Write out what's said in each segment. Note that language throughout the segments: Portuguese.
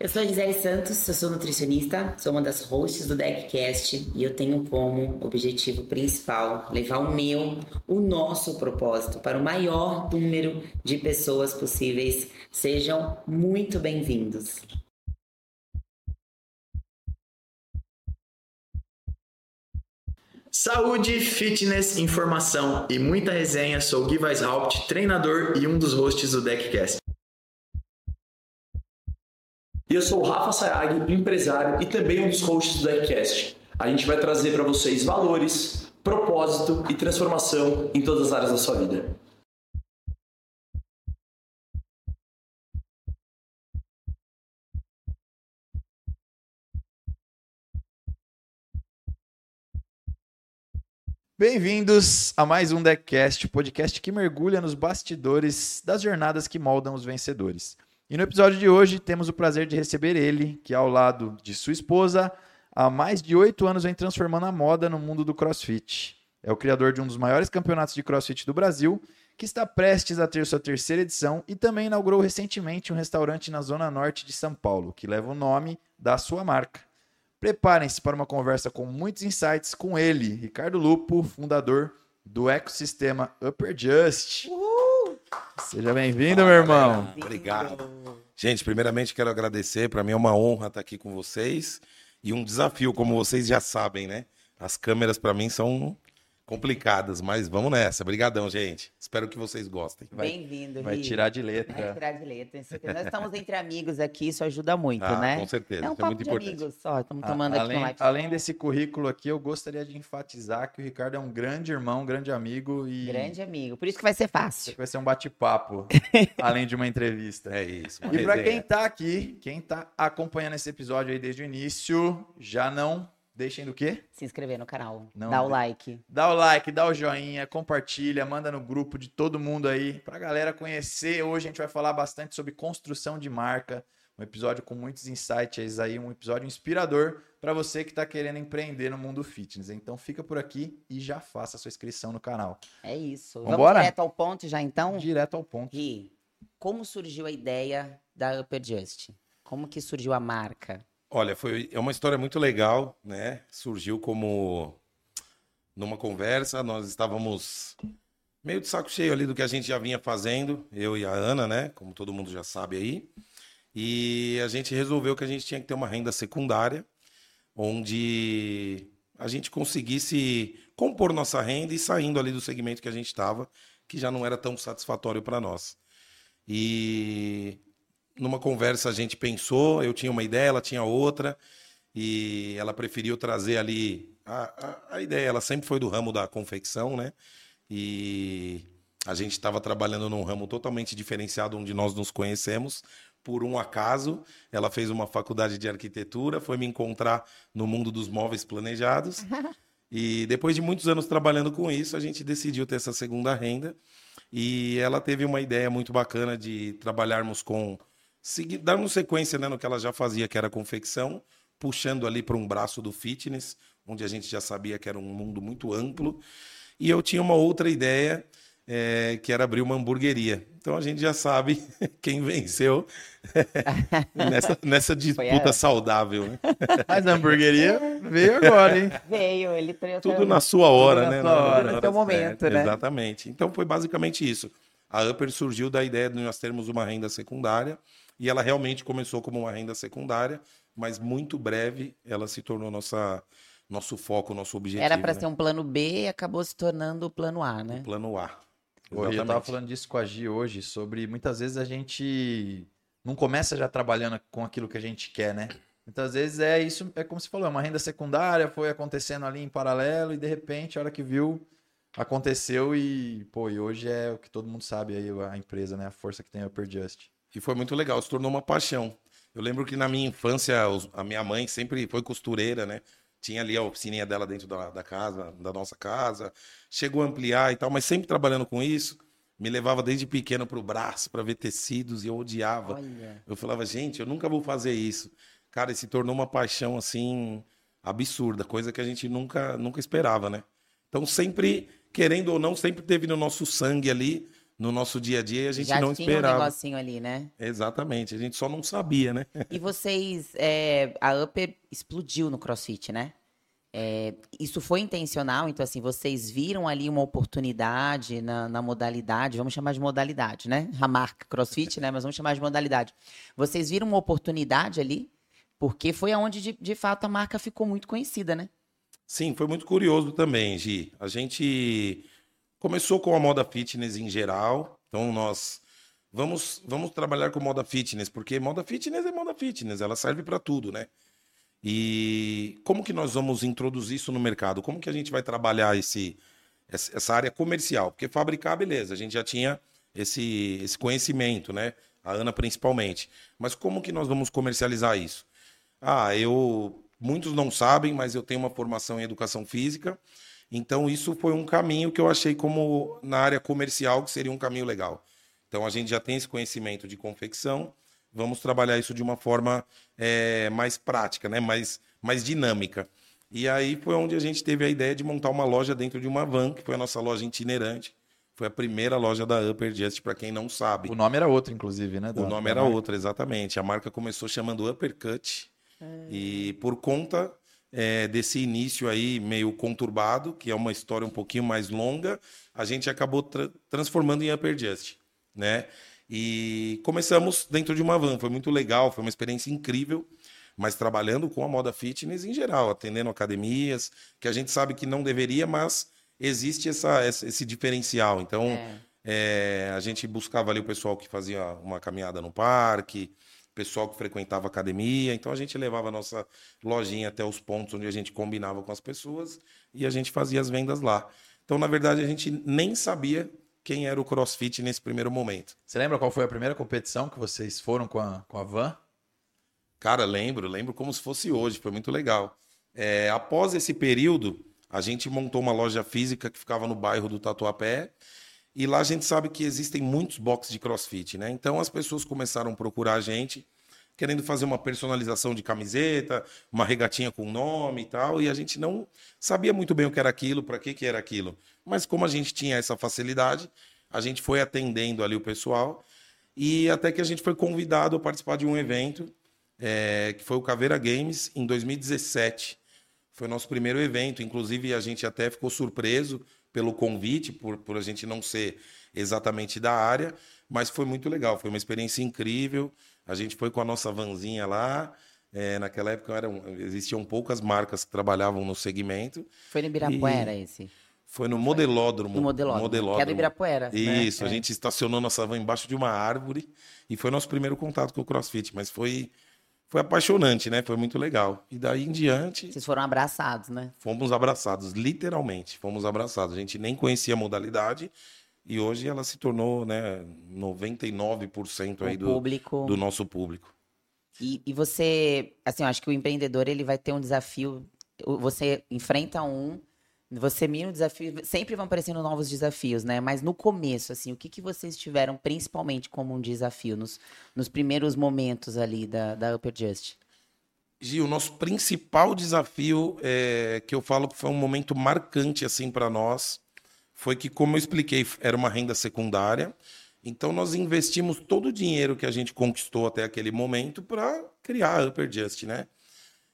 Eu sou a Gisele Santos, eu sou nutricionista, sou uma das hosts do DeckCast e eu tenho como objetivo principal levar o meu, o nosso propósito para o maior número de pessoas possíveis. Sejam muito bem-vindos. Saúde, fitness, informação e muita resenha. Sou Gui Weishaupt, treinador e um dos hosts do DeckCast. E eu sou o Rafa Sayag, empresário e também um dos hosts do Deckcast. A gente vai trazer para vocês valores, propósito e transformação em todas as áreas da sua vida. Bem-vindos a mais um Deckcast, podcast que mergulha nos bastidores das jornadas que moldam os vencedores. E no episódio de hoje temos o prazer de receber ele, que ao lado de sua esposa, há mais de oito anos vem transformando a moda no mundo do crossfit. É o criador de um dos maiores campeonatos de crossfit do Brasil, que está prestes a ter sua terceira edição e também inaugurou recentemente um restaurante na zona norte de São Paulo, que leva o nome da sua marca. Preparem-se para uma conversa com muitos insights com ele, Ricardo Lupo, fundador do ecossistema Upper Just. Uhul! Seja bem-vindo, meu irmão. Obrigado. Gente, primeiramente quero agradecer. Para mim é uma honra estar aqui com vocês e um desafio, como vocês já sabem, né? As câmeras para mim são complicadas, mas vamos nessa. Obrigadão, gente. Espero que vocês gostem. Bem-vindo, Vai tirar de letra. Vai tirar de letra. Nós estamos entre amigos aqui, isso ajuda muito, ah, né? Com certeza. É um isso papo é muito de importante. amigos só. Estamos A- tomando aqui além, um live. além desse currículo aqui, eu gostaria de enfatizar que o Ricardo é um grande irmão, um grande amigo e Grande amigo. Por isso que vai ser fácil. vai ser um bate-papo, além de uma entrevista. É isso. E para quem tá aqui, quem tá acompanhando esse episódio aí desde o início, já não deixem do quê? Se inscrever no canal. Não, Dá o like. Dá o like, dá o joinha, compartilha, manda no grupo de todo mundo aí pra galera conhecer. Hoje a gente vai falar bastante sobre construção de marca, um episódio com muitos insights aí, um episódio inspirador para você que tá querendo empreender no mundo fitness. Então fica por aqui e já faça a sua inscrição no canal. É isso. Vambora? Vamos direto ao ponto já então? Direto ao ponto. Gui, como surgiu a ideia da Upper Just? Como que surgiu a marca? Olha, foi é uma história muito legal, né? Surgiu como numa conversa, nós estávamos meio de saco cheio ali do que a gente já vinha fazendo, eu e a Ana, né? Como todo mundo já sabe aí. E a gente resolveu que a gente tinha que ter uma renda secundária, onde a gente conseguisse compor nossa renda e saindo ali do segmento que a gente estava, que já não era tão satisfatório para nós. E numa conversa a gente pensou, eu tinha uma ideia, ela tinha outra, e ela preferiu trazer ali a, a, a ideia. Ela sempre foi do ramo da confecção, né? E a gente estava trabalhando num ramo totalmente diferenciado onde nós nos conhecemos. Por um acaso, ela fez uma faculdade de arquitetura, foi me encontrar no mundo dos móveis planejados. E depois de muitos anos trabalhando com isso, a gente decidiu ter essa segunda renda. E ela teve uma ideia muito bacana de trabalharmos com. Darmos sequência né, no que ela já fazia, que era confecção, puxando ali para um braço do fitness, onde a gente já sabia que era um mundo muito amplo. E eu tinha uma outra ideia, eh, que era abrir uma hamburgueria. Então a gente já sabe quem venceu nessa, nessa disputa a- saudável. Né? Mas a hamburgueria veio agora, hein? Veio, ele. Tudo na sua hora, na né? sua hora. Na No seu momento, certa, né? Exatamente. Então foi basicamente isso. A Upper surgiu da ideia de nós termos uma renda secundária e ela realmente começou como uma renda secundária, mas muito breve ela se tornou nossa, nosso foco, nosso objetivo. Era para né? ser um plano B e acabou se tornando o plano A, o né? plano A. Eu tava Exatamente. falando disso com a Gi hoje, sobre muitas vezes a gente não começa já trabalhando com aquilo que a gente quer, né? Muitas vezes é isso, é como você falou, é uma renda secundária, foi acontecendo ali em paralelo e de repente, a hora que viu, aconteceu e, pô, e hoje é o que todo mundo sabe aí, a empresa, né? A força que tem a Upper Just. E foi muito legal, se tornou uma paixão. Eu lembro que na minha infância, a minha mãe sempre foi costureira, né? Tinha ali a oficininha dela dentro da, da casa, da nossa casa. Chegou a ampliar e tal, mas sempre trabalhando com isso. Me levava desde pequeno para o braço para ver tecidos e eu odiava. Olha. Eu falava, gente, eu nunca vou fazer isso. Cara, e se tornou uma paixão assim absurda, coisa que a gente nunca, nunca esperava, né? Então sempre, querendo ou não, sempre teve no nosso sangue ali no nosso dia a dia a gente Já não tinha um esperava. negocinho ali, né? Exatamente, a gente só não sabia, né? E vocês, é, a Upper explodiu no CrossFit, né? É, isso foi intencional, então assim, vocês viram ali uma oportunidade na, na modalidade, vamos chamar de modalidade, né? A marca CrossFit, né? Mas vamos chamar de modalidade. Vocês viram uma oportunidade ali, porque foi aonde de, de fato a marca ficou muito conhecida, né? Sim, foi muito curioso também, Gi. A gente começou com a moda fitness em geral, então nós vamos, vamos trabalhar com moda fitness, porque moda fitness é moda fitness, ela serve para tudo, né? E como que nós vamos introduzir isso no mercado? Como que a gente vai trabalhar esse, essa área comercial? Porque fabricar, beleza, a gente já tinha esse, esse conhecimento, né? A Ana principalmente. Mas como que nós vamos comercializar isso? Ah, eu. Muitos não sabem, mas eu tenho uma formação em educação física. Então, isso foi um caminho que eu achei como na área comercial que seria um caminho legal. Então, a gente já tem esse conhecimento de confecção, vamos trabalhar isso de uma forma é, mais prática, né? mais, mais dinâmica. E aí foi onde a gente teve a ideia de montar uma loja dentro de uma van, que foi a nossa loja itinerante. Foi a primeira loja da Upper Just, para quem não sabe. O nome era outro, inclusive, né? O nome era marca. outro, exatamente. A marca começou chamando Uppercut. E por conta é, desse início aí meio conturbado, que é uma história um pouquinho mais longa, a gente acabou tra- transformando em Upper Just, né? E começamos dentro de uma van. Foi muito legal, foi uma experiência incrível. Mas trabalhando com a moda fitness em geral, atendendo academias, que a gente sabe que não deveria, mas existe essa, essa- esse diferencial. Então, É. é, a gente buscava ali o pessoal que fazia uma caminhada no parque, pessoal que frequentava academia. Então a gente levava a nossa lojinha até os pontos onde a gente combinava com as pessoas e a gente fazia as vendas lá. Então, na verdade, a gente nem sabia quem era o CrossFit nesse primeiro momento. Você lembra qual foi a primeira competição que vocês foram com a, com a van? Cara, lembro, lembro como se fosse hoje, foi muito legal. É, após esse período, a gente montou uma loja física que ficava no bairro do Tatuapé. E lá a gente sabe que existem muitos boxes de crossfit, né? Então as pessoas começaram a procurar a gente, querendo fazer uma personalização de camiseta, uma regatinha com nome e tal. E a gente não sabia muito bem o que era aquilo, para que, que era aquilo. Mas como a gente tinha essa facilidade, a gente foi atendendo ali o pessoal. E até que a gente foi convidado a participar de um evento é, que foi o Caveira Games em 2017. Foi o nosso primeiro evento, inclusive a gente até ficou surpreso pelo convite, por, por a gente não ser exatamente da área, mas foi muito legal, foi uma experiência incrível. A gente foi com a nossa vanzinha lá. é, naquela época eram, existiam poucas marcas que trabalhavam no segmento. Foi no Ibirapuera esse. Foi no modelódromo. No modelódromo, que é do Ibirapuera. né? Isso, a É. gente estacionou nossa van embaixo de uma árvore e foi nosso primeiro contato com o CrossFit, mas foi foi apaixonante, né? Foi muito legal. E daí em diante, Vocês foram abraçados, né? fomos abraçados, literalmente, fomos abraçados. A gente nem conhecia a modalidade e hoje ela se tornou, né, 99% aí do, público. do nosso público. E, e você, assim, eu acho que o empreendedor ele vai ter um desafio. Você enfrenta um, você mira um desafio. Sempre vão aparecendo novos desafios, né? Mas no começo, assim, o que, que vocês tiveram principalmente como um desafio nos, nos primeiros momentos ali da, da Upper Just? Gil, o nosso principal desafio, é, que eu falo que foi um momento marcante assim para nós, foi que, como eu expliquei, era uma renda secundária. Então, nós investimos todo o dinheiro que a gente conquistou até aquele momento para criar a Upper Just, né?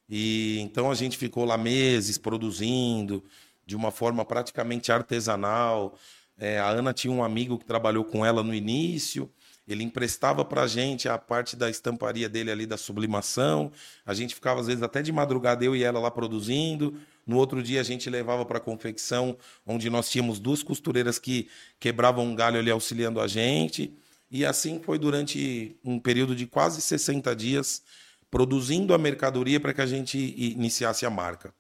E então a gente ficou lá meses produzindo de uma forma praticamente artesanal. É, a Ana tinha um amigo que trabalhou com ela no início. Ele emprestava para a gente a parte da estamparia dele ali da sublimação. A gente ficava às vezes até de madrugada eu e ela lá produzindo. No outro dia a gente levava para a confecção, onde nós tínhamos duas costureiras que quebravam um galho ali auxiliando a gente. E assim foi durante um período de quase 60 dias produzindo a mercadoria para que a gente iniciasse a marca.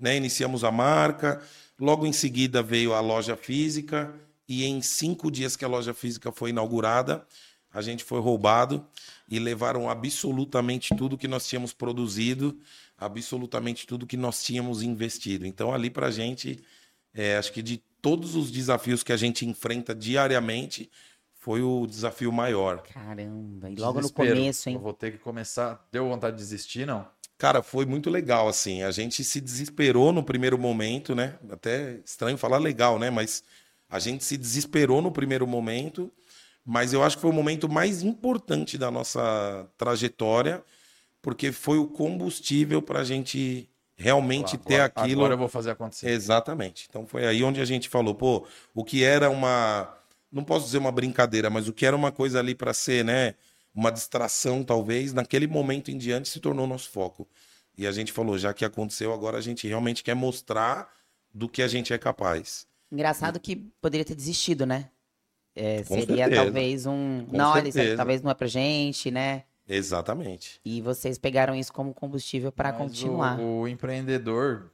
Né? Iniciamos a marca, logo em seguida veio a loja física, e em cinco dias que a loja física foi inaugurada, a gente foi roubado e levaram absolutamente tudo que nós tínhamos produzido, absolutamente tudo que nós tínhamos investido. Então, ali para a gente, é, acho que de todos os desafios que a gente enfrenta diariamente, foi o desafio maior. Caramba, e logo no Desespero. começo, Eu hein? vou ter que começar. Deu vontade de desistir, não? Cara, foi muito legal, assim. A gente se desesperou no primeiro momento, né? Até estranho falar legal, né? Mas A gente se desesperou no primeiro momento, mas eu acho que foi o momento mais importante da nossa trajetória, porque foi o combustível para a gente realmente ter aquilo. Agora eu vou fazer acontecer. Exatamente. Então foi aí onde a gente falou, pô, o que era uma, não posso dizer uma brincadeira, mas o que era uma coisa ali para ser, né, uma distração talvez, naquele momento em diante se tornou nosso foco. E a gente falou, já que aconteceu, agora a gente realmente quer mostrar do que a gente é capaz. Engraçado que poderia ter desistido, né? É, Com seria certeza. talvez um. Com não, olha, isso aqui certeza. talvez não é pra gente, né? Exatamente. E vocês pegaram isso como combustível para continuar. O, o empreendedor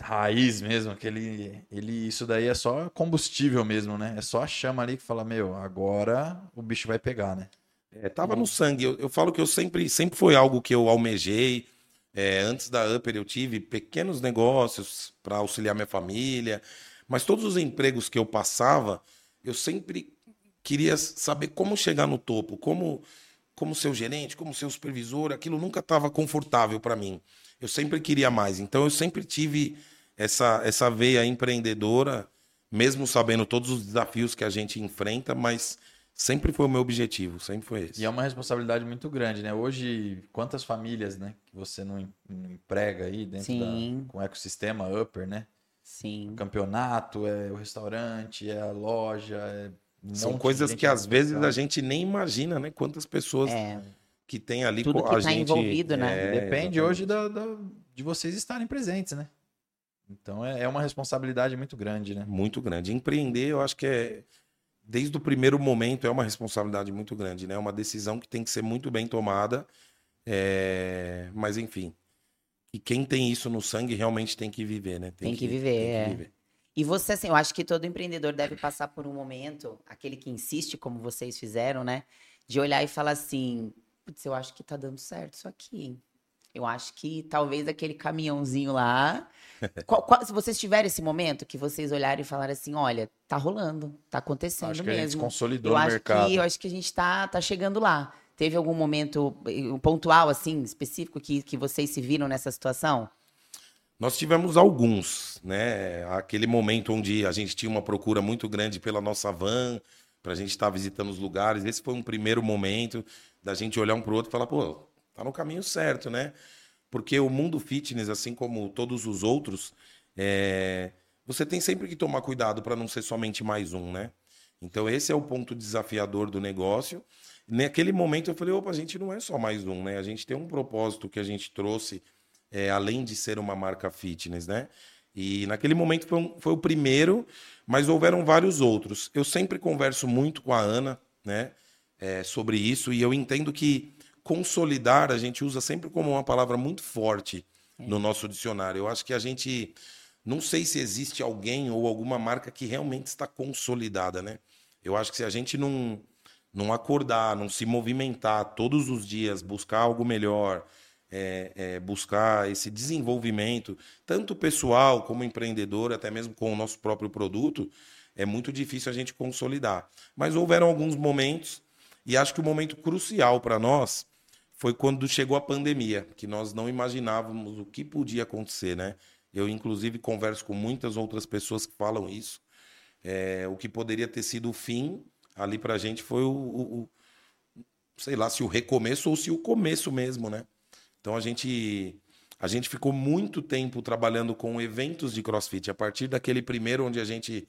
raiz mesmo, aquele, ele, isso daí é só combustível mesmo, né? É só a chama ali que fala, meu, agora o bicho vai pegar, né? É, tava no sangue. Eu, eu falo que eu sempre, sempre foi algo que eu almejei. É, antes da Upper eu tive pequenos negócios para auxiliar minha família, mas todos os empregos que eu passava, eu sempre queria saber como chegar no topo, como como ser o gerente, como ser o supervisor, aquilo nunca estava confortável para mim. Eu sempre queria mais. Então eu sempre tive essa essa veia empreendedora, mesmo sabendo todos os desafios que a gente enfrenta, mas sempre foi o meu objetivo, sempre foi esse. E é uma responsabilidade muito grande, né? Hoje, quantas famílias, né, que você não, em- não emprega aí dentro Sim. da, com o ecossistema Upper, né? Sim. O campeonato, é o restaurante, é a loja, é um São coisas que às vezes a gente nem imagina, né? Quantas pessoas É, que tem ali Tudo com que a tá gente. envolvido, né? É, Depende exatamente. hoje da, da- de vocês estarem presentes, né? Então é, é uma responsabilidade muito grande, né? Muito grande. Empreender, eu acho que é. Desde o primeiro momento é uma responsabilidade muito grande, né? É uma decisão que tem que ser muito bem tomada. É, Mas, enfim. E quem tem isso no sangue realmente tem que viver, né? Tem que viver, é. E você, assim, eu acho que todo empreendedor deve passar por um momento, aquele que insiste, como vocês fizeram, né? De olhar e falar assim: putz, eu acho que tá dando certo isso aqui, hein? Eu acho que talvez aquele caminhãozinho lá. Qual- qual- se vocês tiverem esse momento que vocês olharem e falarem assim: olha, tá rolando, tá acontecendo Acho que a gente mesmo. consolidou Eu acho, mercado. que, eu acho que a gente tá, tá chegando lá. Teve algum momento eh, pontual, assim, específico, que, que vocês se viram nessa situação? Nós tivemos alguns, né? Aquele momento onde a gente tinha uma procura muito grande pela nossa van, para a gente estar visitando os lugares. Esse foi um primeiro momento da gente olhar um para o outro e falar, pô, tá no caminho certo, né? Porque o mundo fitness, assim como todos os outros, é, você tem sempre que tomar cuidado para não ser somente mais um, né? Então esse é o ponto desafiador do negócio. Naquele momento eu falei, opa, a gente não é só mais um, né? A gente tem um propósito que a gente trouxe é, além de ser uma marca fitness, né? E naquele momento foi, um- foi o primeiro, mas houveram vários outros. Eu sempre converso muito com a Ana, né? é, sobre isso, e eu entendo que consolidar a gente usa sempre como uma palavra muito forte no nosso dicionário. Eu acho que a gente. Não sei se existe alguém ou alguma marca que realmente está consolidada, né? Eu acho que se a gente não, não acordar, não se movimentar todos os dias, buscar algo melhor, é, é, buscar esse desenvolvimento, tanto pessoal como empreendedor, até mesmo com o nosso próprio produto, é muito difícil a gente consolidar. Mas houveram alguns momentos, e acho que o momento crucial para nós foi quando chegou a pandemia, que nós não imaginávamos o que podia acontecer, né? Eu, inclusive, converso com muitas outras pessoas que falam isso. É, o que poderia ter sido o fim ali pra gente foi o, o- o- sei lá se o recomeço ou se o começo mesmo, né? Então a gente a gente ficou muito tempo trabalhando com eventos de CrossFit. A partir daquele primeiro onde a gente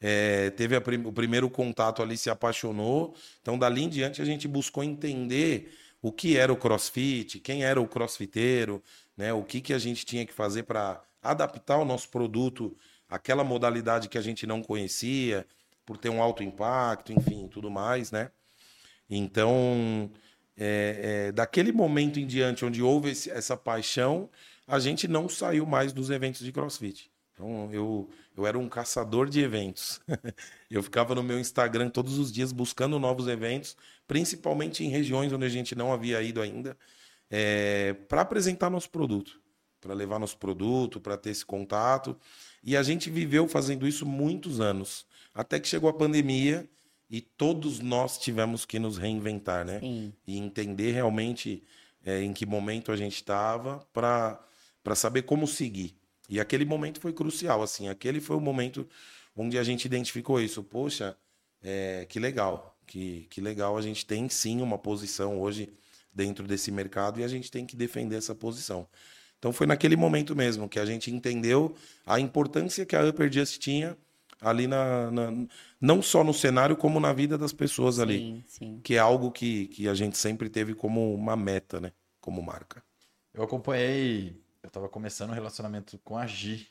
é, teve a prim- o primeiro contato ali, se apaixonou. Então dali em diante a gente buscou entender o que era o CrossFit, quem era o crossfiteiro, né? O que que a gente tinha que fazer para adaptar o nosso produto àquela modalidade que a gente não conhecia, por ter um alto impacto, enfim, tudo mais, né? Então, é, é, daquele momento em diante, onde houve esse- essa paixão, a gente não saiu mais dos eventos de CrossFit. Então, eu, eu era um caçador de eventos. eu ficava no meu Instagram todos os dias buscando novos eventos, principalmente em regiões onde a gente não havia ido ainda, para apresentar nosso produto, para levar nosso produto, para ter esse contato. E a gente viveu fazendo isso muitos anos, até que chegou a pandemia e todos nós tivemos que nos reinventar, né? Sim. E entender realmente é, em que momento a gente estava para saber como seguir. E aquele momento foi crucial, assim, aquele foi o momento onde a gente identificou isso. Poxa, é, que legal, que, que legal a gente tem sim uma posição hoje dentro desse mercado e a gente tem que defender essa posição. Então foi naquele momento mesmo que a gente entendeu a importância que a Upper Just tinha ali na, na, não só no cenário como na vida das pessoas ali, Sim, sim. que é algo que, que a gente sempre teve como uma meta, né, como marca. Eu acompanhei, eu tava começando um relacionamento com a Gi,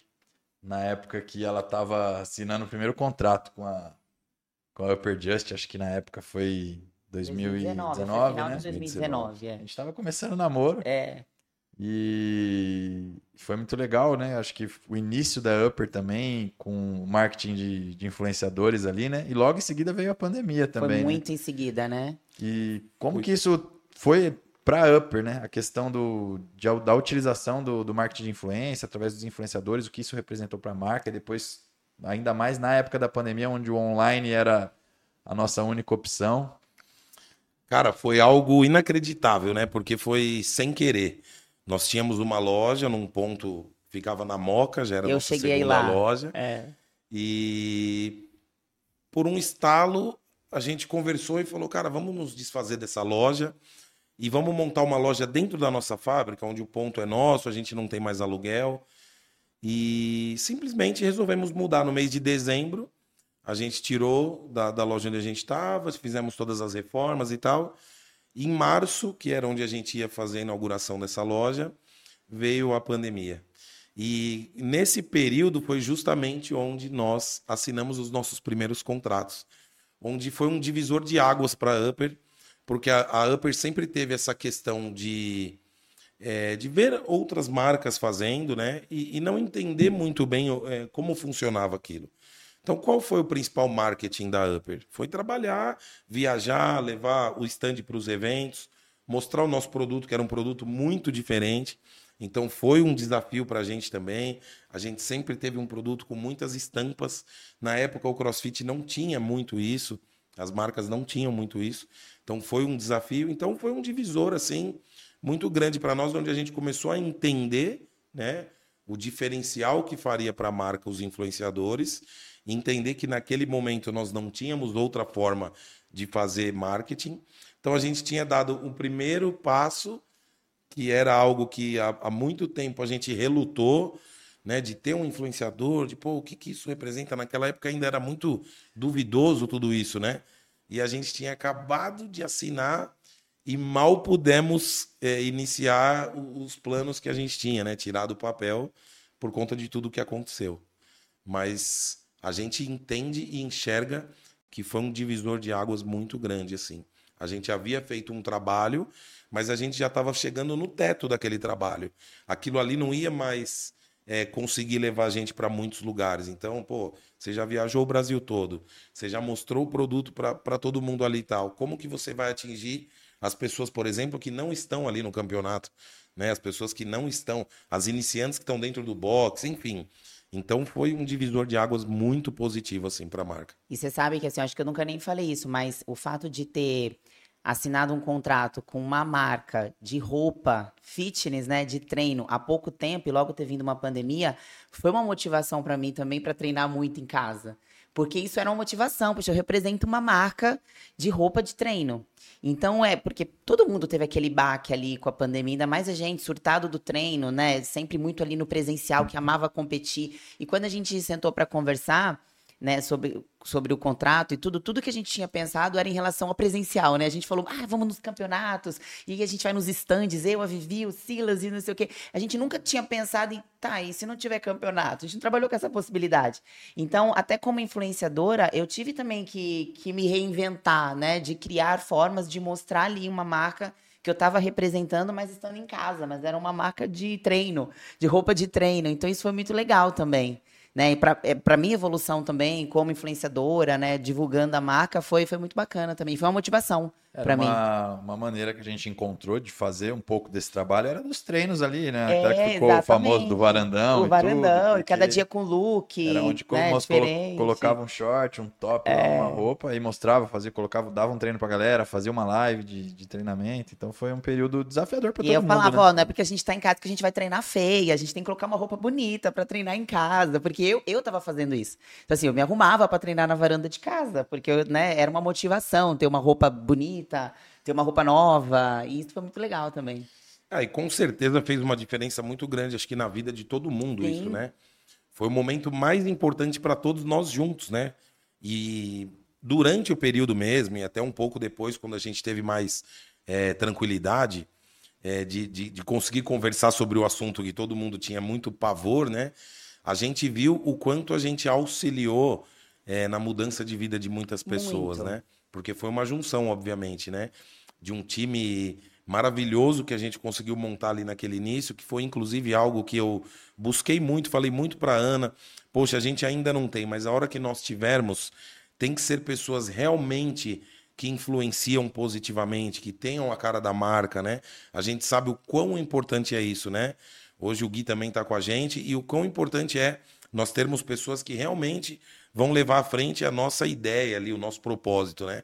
na época que ela tava assinando o primeiro contrato com a, com a Upper Just, acho que na época foi 2019, 2019, final né? de 2019, é. A gente tava começando o namoro É, e foi muito legal, né? Acho que o início da Upper também, com o marketing de, de influenciadores ali, né? E logo em seguida veio a pandemia também, foi né? muito em seguida, né? E como que isso foi para Upper, né? A questão do, de- da utilização do, do marketing de influência através dos influenciadores, o que isso representou para a marca, e depois, ainda mais na época da pandemia, onde o online era a nossa única opção. Cara, foi algo inacreditável, né? Porque foi sem querer. Nós tínhamos uma loja num ponto, ficava na Moca, já era Eu nossa cheguei segunda lá. loja. É. E por um estalo, a gente conversou e falou, cara, vamos nos desfazer dessa loja e vamos montar uma loja dentro da nossa fábrica, onde o ponto é nosso, a gente não tem mais aluguel. E simplesmente resolvemos mudar no mês de dezembro. A gente tirou da, da loja onde a gente estava, fizemos todas as reformas e tal. Em março, que era onde a gente ia fazer a inauguração dessa loja, veio a pandemia. E nesse período foi justamente onde nós assinamos os nossos primeiros contratos, onde foi um divisor de águas para a Upper, porque a, a Upper sempre teve essa questão de, é, de ver outras marcas fazendo, né? E, e não entender muito bem é, como funcionava aquilo. Então, qual foi o principal marketing da Upper? Foi trabalhar, viajar, levar o stand para os eventos, mostrar o nosso produto, que era um produto muito diferente. Então, foi um desafio para a gente também. A gente sempre teve um produto com muitas estampas. Na época, o CrossFit não tinha muito isso, as marcas não tinham muito isso. Então, foi um desafio. Então, foi um divisor, assim, muito grande para nós, onde a gente começou a entender, né? O diferencial que faria para a marca os influenciadores entender que naquele momento nós não tínhamos outra forma de fazer marketing. Então a gente tinha dado um primeiro passo, que era algo que há, há muito tempo a gente relutou, né, de ter um influenciador, de pô, o que, que isso representa? Naquela época ainda era muito duvidoso tudo isso, né? E a gente tinha acabado de assinar e mal pudemos é, iniciar os planos que a gente tinha, né? Tirar do papel por conta de tudo que aconteceu. Mas a gente entende e enxerga que foi um divisor de águas muito grande, assim. A gente havia feito um trabalho, mas a gente já estava chegando no teto daquele trabalho. Aquilo ali não ia mais é, conseguir levar a gente para muitos lugares. Então, pô, você já viajou o Brasil todo, você já mostrou o produto para todo mundo ali e tal. Como que você vai atingir as pessoas, por exemplo, que não estão ali no campeonato? Né? As pessoas que não estão, as iniciantes que estão dentro do box, enfim. Então foi um divisor de águas muito positivo assim para a marca. E você sabe que assim, acho que eu nunca nem falei isso, mas o fato de ter assinado um contrato com uma marca de roupa fitness, né, de treino há pouco tempo e logo ter vindo uma pandemia, foi uma motivação para mim também para treinar muito em casa. Porque isso era uma motivação, porque eu represento uma marca de roupa de treino. Então é porque todo mundo teve aquele baque ali com a pandemia, ainda mais a gente surtado do treino, né? Sempre muito ali no presencial, que amava competir. E quando a gente sentou para conversar, né, sobre, sobre o contrato e tudo, tudo que a gente tinha pensado era em relação ao presencial, né? A gente falou, ah, vamos nos campeonatos, e a gente vai nos estandes, eu, a Vivi, o Silas e não sei o quê. A gente nunca tinha pensado em, tá, e se não tiver campeonato? A gente não trabalhou com essa possibilidade. Então, até como influenciadora, eu tive também que, que me reinventar, né? De criar formas de mostrar ali uma marca que eu estava representando, mas estando em casa, mas era uma marca de treino, de roupa de treino. Então, isso foi muito legal também né? E para é, minha evolução também, como influenciadora, né? Divulgando a marca, foi, foi muito bacana também. Foi uma motivação. Era mim. uma, uma maneira que a gente encontrou de fazer um pouco desse trabalho, era nos treinos ali, né? É, Até que ficou o famoso exatamente. do varandão. o e varandão, tudo, e cada dia com look, Era onde né, nós colo-. É. colocava um short, um top, lá, uma roupa e mostrava, fazia, colocava, dava um treino pra galera, fazia uma live de, de treinamento. Então foi um período desafiador pra E todo eu mundo. falava, né? ó, não é porque a gente tá em casa que a gente vai treinar feia, a gente tem que colocar uma roupa bonita pra treinar em casa, porque eu, eu tava fazendo isso. Então, assim, eu me arrumava pra treinar na varanda de casa, porque, eu, né, era uma motivação ter uma roupa bonita, ter uma roupa nova, e isso foi muito legal também. Ah, e com certeza fez uma diferença muito grande, acho que na vida de todo mundo Sim. isso, né? Foi o momento mais importante para todos nós juntos, né? E durante o período mesmo, e até um pouco depois, quando a gente teve mais eh, tranquilidade eh, de, de, de conseguir conversar sobre o assunto que todo mundo tinha muito pavor, né? A gente viu o quanto a gente auxiliou eh, na mudança de vida de muitas pessoas, Muito. né? Porque foi uma junção, obviamente, né? De um time maravilhoso que a gente conseguiu montar ali naquele início, que foi inclusive algo que eu busquei muito, falei muito para Ana. Poxa, a gente ainda não tem, mas a hora que nós tivermos, tem que ser pessoas realmente que influenciam positivamente, que tenham a cara da marca, né? A gente sabe o quão importante é isso, né? Hoje o Gui também está com a gente e o quão importante é nós termos pessoas que realmente vão levar à frente a nossa ideia ali, o nosso propósito, né?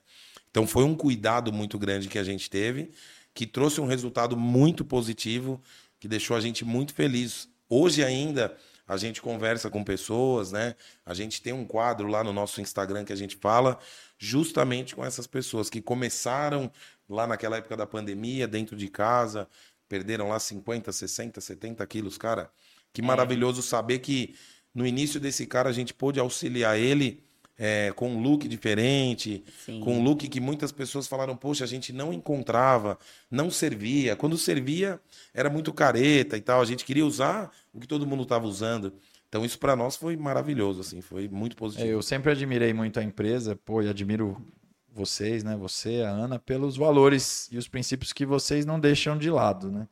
Então foi um cuidado muito grande que a gente teve, que trouxe um resultado muito positivo, que deixou a gente muito feliz. Hoje ainda a gente conversa com pessoas, né? A gente tem um quadro lá no nosso Instagram que a gente fala justamente com essas pessoas que começaram lá naquela época da pandemia, dentro de casa, perderam lá 50, 60, 70 quilos, cara. Que maravilhoso saber que no início desse cara a gente pôde auxiliar ele é, com um look diferente, Sim. com um look que muitas pessoas falaram, poxa, a gente não encontrava, não servia. Quando servia, era muito careta e tal. A gente queria usar o que todo mundo estava usando. Então isso para nós foi maravilhoso, assim, foi muito É, positivo. Eu sempre admirei muito a empresa, pô, e admiro vocês, né? Você, a Ana, pelos valores e os princípios que vocês não deixam de lado, né?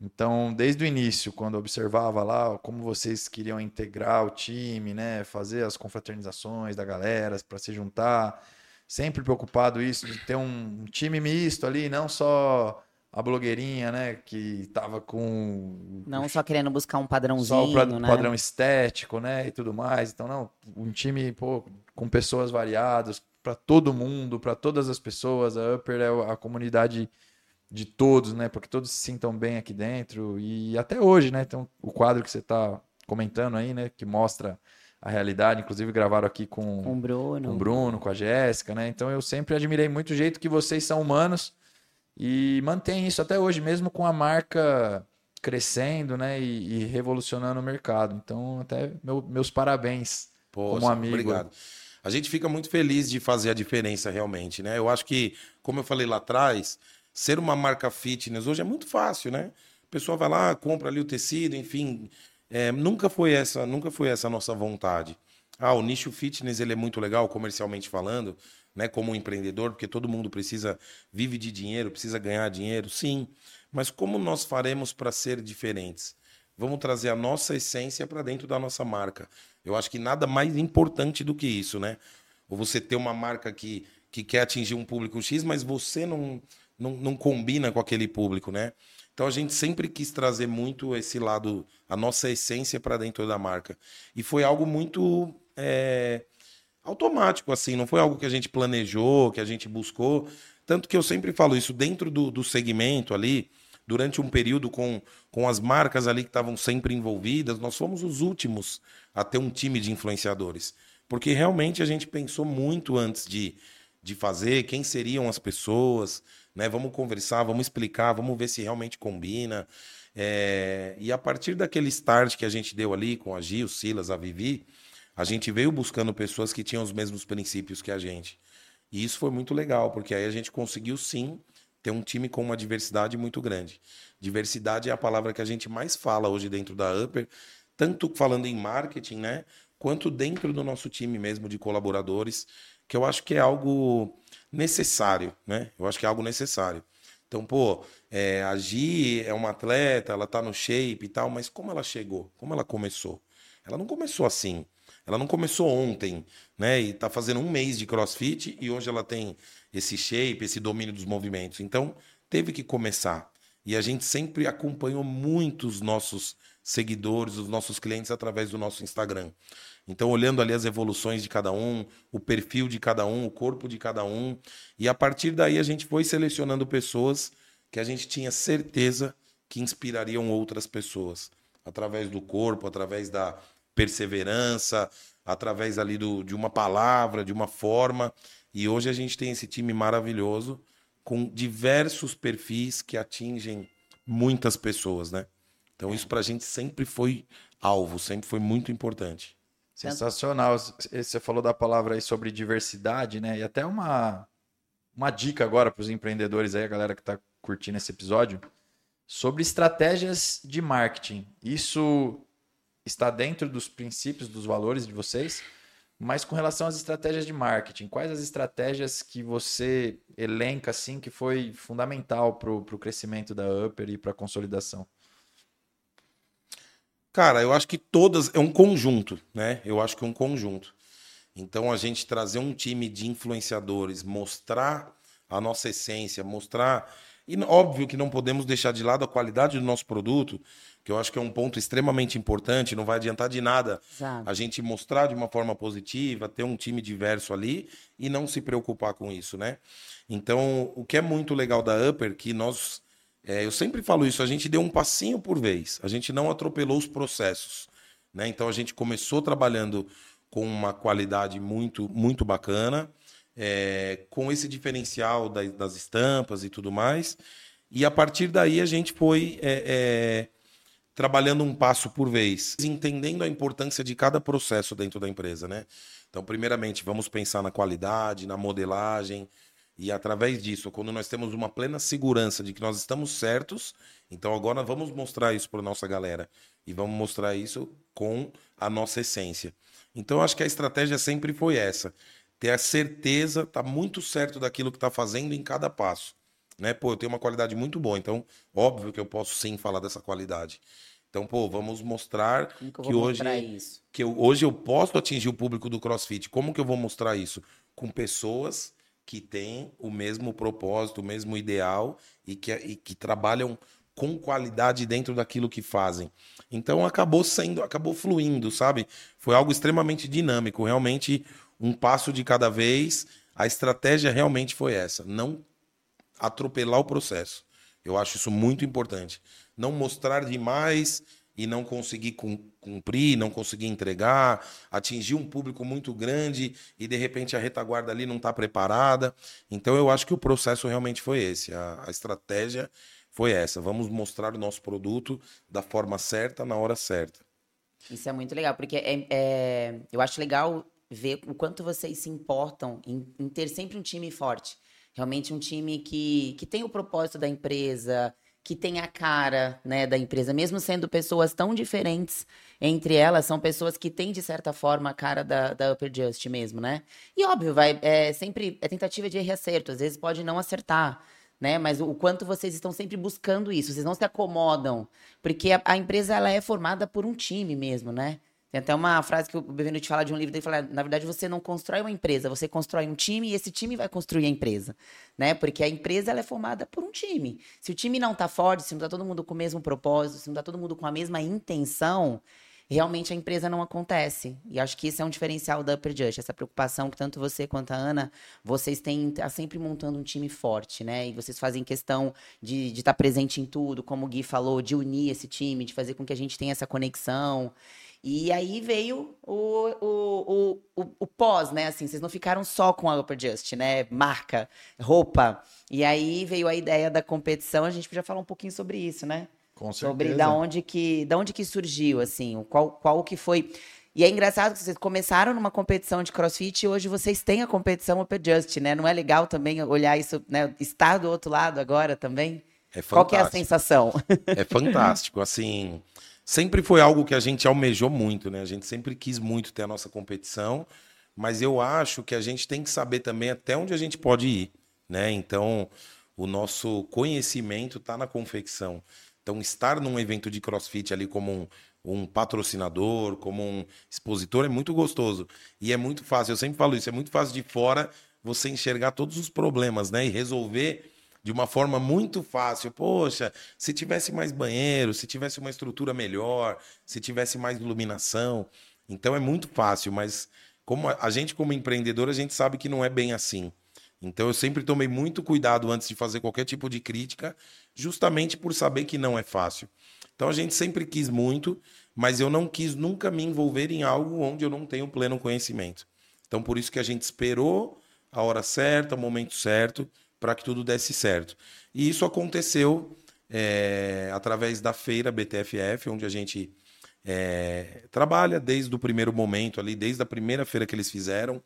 Então, desde o início, quando eu observava lá como vocês queriam integrar o time, né, fazer as confraternizações da galera para se juntar, sempre preocupado isso de ter um time misto ali, não só a blogueirinha, né, que tava com Não só querendo buscar um padrãozinho, só o pra- né? padrão estético, né, e tudo mais. Então, não, um time pô, com pessoas variadas, para todo mundo, para todas as pessoas. A Upper é a comunidade de todos, né, para que todos se sintam bem aqui dentro. E até hoje, né, então o quadro que você está comentando aí, né, que mostra a realidade, inclusive gravaram aqui com Com o Bruno. com o Bruno, com a Jéssica, né? Então eu sempre admirei muito o jeito que vocês são humanos e mantém isso até hoje, mesmo com a marca crescendo, né? E, e revolucionando o mercado. Então, até meu- meus parabéns Poxa, como amigo. Obrigado. A gente fica muito feliz de fazer a diferença realmente, né? Eu acho que, como eu falei lá atrás, ser uma marca fitness hoje é muito fácil, né? A pessoa vai lá, compra ali o tecido, enfim. É, nunca foi essa, nunca foi essa a nossa vontade. Ah, o nicho fitness ele é muito legal comercialmente falando, né? Como empreendedor, porque todo mundo precisa vive de dinheiro, precisa ganhar dinheiro, sim. Mas como nós faremos para ser diferentes? Vamos trazer a nossa essência para dentro da nossa marca. Eu acho que nada mais importante do que isso, né? Ou você ter uma marca que, que quer atingir um público X, mas você não, não, não combina com aquele público, né? Então a gente sempre quis trazer muito esse lado, a nossa essência para dentro da marca. E foi algo muito é, automático, assim, não foi algo que a gente planejou, que a gente buscou. Tanto que eu sempre falo isso dentro do, do segmento ali, durante um período com, com as marcas ali que estavam sempre envolvidas, nós fomos os últimos a ter um time de influenciadores. Porque realmente a gente pensou muito antes de, de fazer, quem seriam as pessoas, né? Vamos conversar, vamos explicar, vamos ver se realmente combina. É, E a partir daquele start que a gente deu ali com a Gil, Silas, a Vivi, a gente veio buscando pessoas que tinham os mesmos princípios que a gente. E isso foi muito legal, porque aí a gente conseguiu sim ter um time com uma diversidade muito grande. Diversidade é a palavra que a gente mais fala hoje dentro da Upper, tanto falando em marketing, né, quanto dentro do nosso time mesmo de colaboradores, que eu acho que é algo necessário, né? Eu acho que é algo necessário. Então, pô, é, a Gi é uma atleta, ela tá no shape e tal, mas como ela chegou? Como ela começou? Ela não começou assim. ela não começou ontem, né? E tá fazendo um mês de crossfit e hoje ela tem esse shape, esse domínio dos movimentos. Então, teve que começar. E a gente sempre acompanhou muito os nossos seguidores, os nossos clientes através do nosso Instagram. Então, olhando ali as evoluções de cada um, o perfil de cada um, o corpo de cada um. E a partir daí a gente foi selecionando pessoas que a gente tinha certeza que inspirariam outras pessoas. Através do corpo, através da perseverança, através ali do, de uma palavra, de uma forma. E hoje a gente tem esse time maravilhoso com diversos perfis que atingem muitas pessoas, né? Então isso para a gente sempre foi alvo, sempre foi muito importante. Sensacional. Você falou da palavra aí sobre diversidade, né? E até uma, uma dica agora para os empreendedores aí, a galera que está curtindo esse episódio, sobre estratégias de marketing. Isso está dentro dos princípios, dos valores de vocês? Mas com relação às estratégias de marketing, quais as estratégias que você elenca assim que foi fundamental para o crescimento da Upper e para a consolidação? Cara, eu acho que todas é um conjunto, né? Eu acho que é um conjunto. Então a gente trazer um time de influenciadores, mostrar a nossa essência, mostrar e óbvio que não podemos deixar de lado a qualidade do nosso produto, que eu acho que é um ponto extremamente importante, não vai adiantar de nada Exato. a gente mostrar de uma forma positiva, ter um time diverso ali e não se preocupar com isso, né? Então, o que é muito legal da Upper, que nós, é, eu sempre falo isso, a gente deu um passinho por vez, a gente não atropelou os processos, né? Então, a gente começou trabalhando com uma qualidade muito, muito bacana, é, com esse diferencial das, das estampas e tudo mais, e a partir daí a gente foi... É, é, trabalhando um passo por vez, entendendo a importância de cada processo dentro da empresa, né? Então, primeiramente, vamos pensar na qualidade, na modelagem, e através disso, quando nós temos uma plena segurança de que nós estamos certos, então agora vamos mostrar isso para nossa galera e vamos mostrar isso com a nossa essência. Então, acho que a estratégia sempre foi essa: ter a certeza, tá muito certo daquilo que está fazendo em cada passo. Né? Pô, eu tenho uma qualidade muito boa, então óbvio que eu posso sim falar dessa qualidade. Então, pô, vamos mostrar que, que hoje isso? que eu, hoje eu posso atingir o público do CrossFit. Como que eu vou mostrar isso? Com pessoas que têm o mesmo propósito, o mesmo ideal e que, e que trabalham com qualidade dentro daquilo que fazem. Então acabou sendo, acabou fluindo, sabe? Foi algo extremamente dinâmico, realmente um passo de cada vez. A estratégia realmente foi essa, não atropelar o processo. Eu acho isso muito importante não mostrar demais e não conseguir cumprir, não conseguir entregar, atingir um público muito grande e de repente a retaguarda ali não está preparada. Então eu acho que o processo realmente foi esse, a, a estratégia foi essa. Vamos mostrar o nosso produto da forma certa, na hora certa. Isso é muito legal, porque é, é, eu acho legal ver o quanto vocês se importam em, em ter sempre um time forte. Realmente um time que, que tem o propósito da empresa, que tem a cara né, da empresa, mesmo sendo pessoas tão diferentes entre elas, são pessoas que têm, de certa forma, a cara da, da Upper Just mesmo, né? E óbvio, vai, é sempre é tentativa de erro e acerto, às vezes pode não acertar, né? Mas o, o quanto vocês estão sempre buscando isso, vocês não se acomodam, porque a, a empresa ela é formada por um time mesmo, né? Tem até uma frase que o Bevendo te fala de um livro dele, fala, na verdade você não constrói uma empresa, você constrói um time e esse time vai construir a empresa, né? Porque a empresa ela é formada por um time. Se o time não tá forte, se não tá todo mundo com o mesmo propósito, se não tá todo mundo com a mesma intenção, realmente a empresa não acontece. E acho que isso é um diferencial da Upper Just, essa preocupação que tanto você quanto a Ana, vocês têm tá sempre montando um time forte, né? E vocês fazem questão de estar tá presente em tudo, como o Gui falou, de unir esse time, de fazer com que a gente tenha essa conexão. E aí veio o, o, o, o, o pós, né? Assim, vocês não ficaram só com a Upper Just, né? Marca, roupa. E aí veio a ideia da competição. A gente podia falar um pouquinho sobre isso, né? Com certeza. Sobre da onde que, da onde que surgiu, assim, qual, qual que foi. E é engraçado que vocês começaram numa competição de crossfit e hoje vocês têm a competição Upper Just, né? Não é legal também olhar isso, né? Estar do outro lado agora também? É Qual que é a sensação? É fantástico, assim sempre foi algo que a gente almejou muito, né? A gente sempre quis muito ter a nossa competição, mas eu acho que a gente tem que saber também até onde a gente pode ir, né? Então, o nosso conhecimento está na confecção. Então, estar num evento de crossfit ali como um, um patrocinador, como um expositor, é muito gostoso. E é muito fácil, eu sempre falo isso, é muito fácil de fora você enxergar todos os problemas, né? E resolver de uma forma muito fácil. Poxa, se tivesse mais banheiro, se tivesse uma estrutura melhor, se tivesse mais iluminação. Então é muito fácil, mas como a gente como empreendedor, a gente sabe que não é bem assim. Então eu sempre tomei muito cuidado antes de fazer qualquer tipo de crítica, justamente por saber que não é fácil. Então a gente sempre quis muito, mas eu não quis nunca me envolver em algo onde eu não tenho pleno conhecimento. Então por isso que a gente esperou a hora certa, o momento certo, para que tudo desse certo. E isso aconteceu é, através da feira BTFF, onde a gente é, trabalha desde o primeiro momento ali, desde a primeira feira que eles fizeram.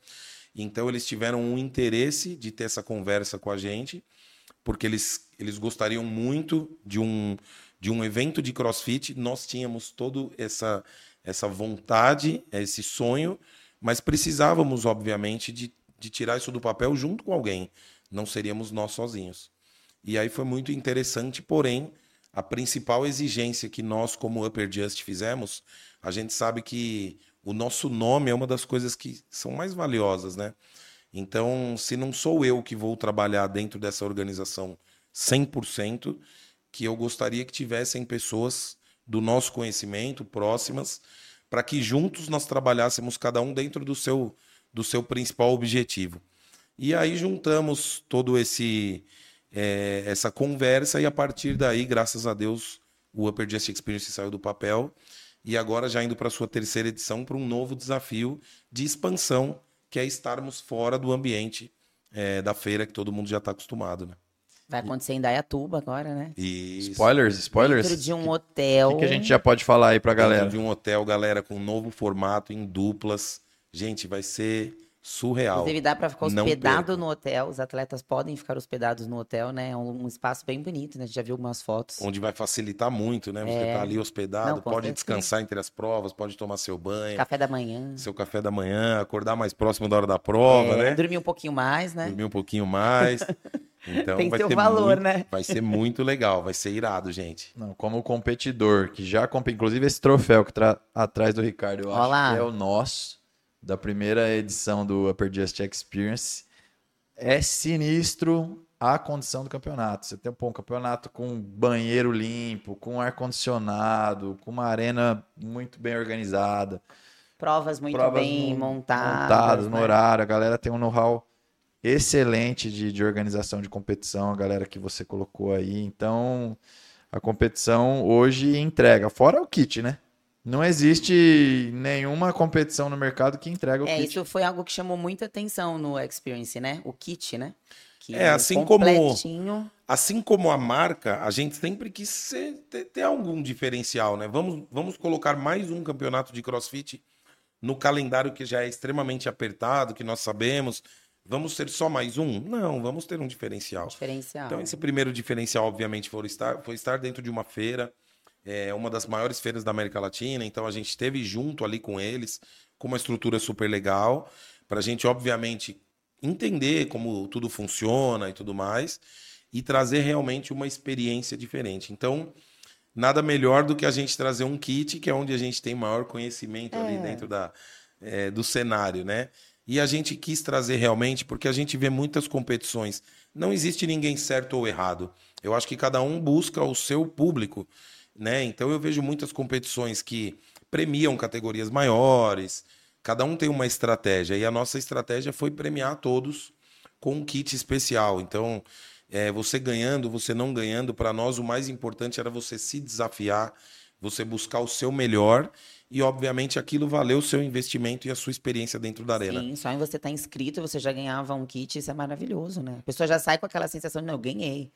Então eles tiveram um interesse de ter essa conversa com a gente, porque eles, eles gostariam muito de um, de um evento de CrossFit. Nós tínhamos toda essa, essa vontade, esse sonho, mas precisávamos, obviamente, de, de tirar isso do papel junto com alguém não seríamos nós sozinhos. E aí foi muito interessante, porém, a principal exigência que nós, como Upper Just, fizemos, a gente sabe que o nosso nome é uma das coisas que são mais valiosas, né? Então, se não sou eu que vou trabalhar dentro dessa organização 100%, que eu gostaria que tivessem pessoas do nosso conhecimento próximas, para que juntos nós trabalhássemos cada um dentro do seu do seu principal objetivo. E aí juntamos todo esse é, essa conversa e a partir daí, graças a Deus, o Upper Just Experience saiu do papel e agora já indo para sua terceira edição para um novo desafio de expansão, que é estarmos fora do ambiente é, da feira que todo mundo já está acostumado, né? Vai acontecer em Dayatuba agora, né? Isso. Spoilers, spoilers. Dentro de um hotel. O que, que a gente já pode falar aí pra galera? Dentro de um hotel, galera, com um novo formato, em duplas. Gente, vai ser surreal. Inclusive dá para ficar hospedado perca. no hotel. Os atletas podem ficar hospedados no hotel, né? É um, um espaço bem bonito, né? A gente já viu algumas fotos. Onde vai facilitar muito, né? Você É. tá ali hospedado, Não, pode descansar entre as provas, pode tomar seu banho, Café da manhã. seu café da manhã, acordar mais próximo da hora da prova, É, né? Dormir um pouquinho mais, né? Dormir um pouquinho mais. Então Tem vai seu ser valor, muito, né? Vai ser muito legal, vai ser irado, gente. Não, como competidor, que já comp... inclusive esse troféu que tá atrás do Ricardo, eu Ó acho que é o nosso, da primeira edição do Upper Just Experience. É sinistro a condição do campeonato. Você tem pô, um campeonato com banheiro limpo, com ar-condicionado, com uma arena muito bem organizada. Provas muito provas bem no- montadas. montadas no né? horário. A galera tem um know-how excelente de, de organização de competição, a galera que você colocou aí. Então, a competição hoje entrega. Fora o kit, né? Não existe nenhuma competição no mercado que entrega o É, kit. isso foi algo que chamou muita atenção no Experience, né? O kit, né? Que É, assim como- completinho. Assim como a marca, a gente sempre quis ser- ter, ter algum diferencial, né? Vamos, vamos colocar mais um campeonato de crossfit no calendário que já é extremamente apertado, que nós sabemos. Vamos ter só mais um? Não, vamos ter um diferencial. Diferencial. Então, esse primeiro diferencial, obviamente, foi estar, foi estar dentro de uma feira, é, uma das maiores feiras da América Latina. Então, a gente esteve junto ali com eles, com uma estrutura super legal, para a gente, obviamente, entender como tudo funciona e tudo mais, e trazer realmente uma experiência diferente. Então, nada melhor do que a gente trazer um kit, que é onde a gente tem maior conhecimento ali É. dentro da, é, do cenário, né? E a gente quis trazer realmente, porque a gente vê muitas competições. Não existe ninguém certo ou errado. Eu acho que cada um busca o seu público, né? Então eu vejo muitas competições que premiam categorias maiores, cada um tem uma estratégia. E a nossa estratégia foi premiar todos com um kit especial. Então, é, você ganhando, você não ganhando, para nós o mais importante era você se desafiar, você buscar o seu melhor e, obviamente, aquilo valeu o seu investimento e a sua experiência dentro da arena. Sim, só em você estar inscrito, você já ganhava um kit, isso é maravilhoso, né? A pessoa já sai com aquela sensação de, não, eu ganhei,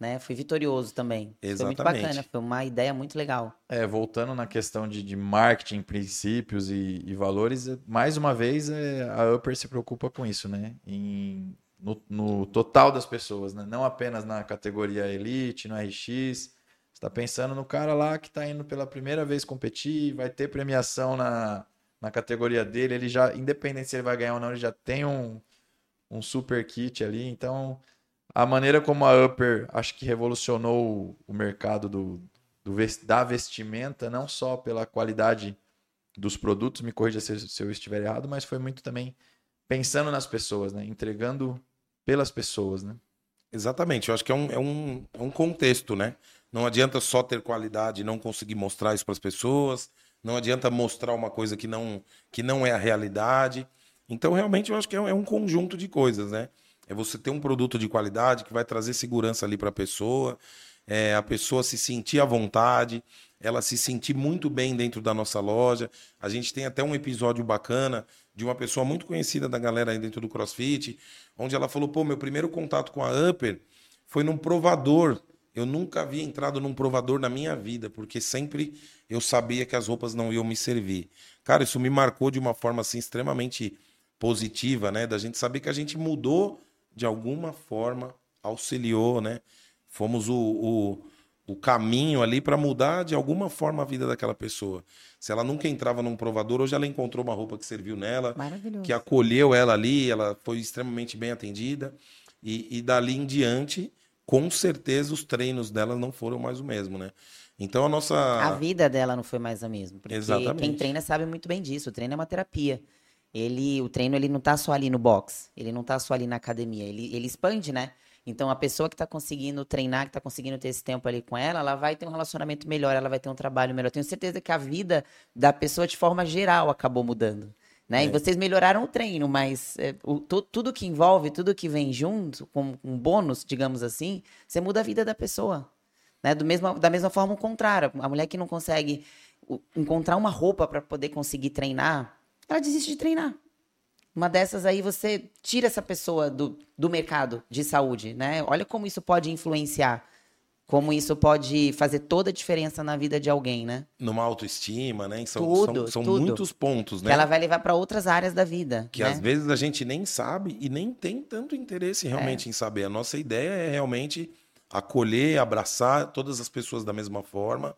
né? Fui vitorioso também. Foi muito Exatamente. bacana, foi uma ideia muito legal. É, voltando na questão de, de marketing, princípios e, e valores, é- mais uma vez é, a Upper se preocupa com isso, né? Em- no, no total das pessoas, né? Não apenas na categoria Elite, no RX. Você está pensando no cara lá que está indo pela primeira vez competir, vai ter premiação na, na categoria dele, ele já, independente se ele vai ganhar ou não, ele já tem um, um super kit ali. Então, a maneira como a Upper acho que revolucionou o, mercado do, do da vestimenta, não só pela qualidade dos produtos, me corrija se, se eu estiver errado, mas foi muito também pensando nas pessoas, né? Entregando pelas pessoas, né? Exatamente, eu acho que é um, é, um, é um contexto, né? Não adianta só ter qualidade e não conseguir mostrar isso para as pessoas, não adianta mostrar uma coisa que não, que não é a realidade. Então, realmente, eu acho que é é um conjunto de coisas, né? É você ter um produto de qualidade que vai trazer segurança ali para a pessoa, é, a pessoa se sentir à vontade, ela se sentir muito bem dentro da nossa loja. A gente tem até um episódio bacana de uma pessoa muito conhecida da galera aí dentro do CrossFit, onde ela falou: pô, meu primeiro contato com a Upper foi num provador. Eu nunca havia entrado num provador na minha vida, porque sempre eu sabia que as roupas não iam me servir. Cara, isso me marcou de uma forma assim extremamente positiva, né? Da gente saber que a gente mudou de alguma forma, auxiliou, né? Fomos o, o, o caminho ali para mudar de alguma forma a vida daquela pessoa. Se ela nunca entrava num provador, hoje ela encontrou uma roupa que serviu nela, que acolheu ela ali, ela foi extremamente bem atendida. E, e dali em diante, com certeza, os treinos dela não foram mais o mesmo, né? Então a nossa. A vida dela não foi mais a mesma. Porque Exatamente. quem treina sabe muito bem disso. O treino é uma terapia. Ele, o treino ele não tá só ali no box, ele não tá só ali na academia, ele, ele expande, né? Então a pessoa que tá conseguindo treinar, que tá conseguindo ter esse tempo ali com ela, ela vai ter um relacionamento melhor, ela vai ter um trabalho melhor. Eu tenho certeza que a vida da pessoa de forma geral acabou mudando. Né? E vocês melhoraram o treino, mas é, o- tu- tudo que envolve, tudo que vem junto, com um bônus, digamos assim, você muda a vida da pessoa. Né? Do mesmo, da mesma forma, o contrário. A mulher que não consegue encontrar uma roupa para poder conseguir treinar, ela desiste de treinar. Uma dessas aí você tira essa pessoa do, do mercado de saúde, né? Olha como isso pode influenciar, como isso pode fazer toda a diferença na vida de alguém, né? Numa autoestima, né? São, Tudo, são, são tudo. muitos pontos, Que né? ela vai levar para outras áreas da vida, que né? às vezes a gente nem sabe e nem tem tanto interesse realmente em saber. A nossa ideia é realmente acolher, abraçar todas as pessoas da mesma forma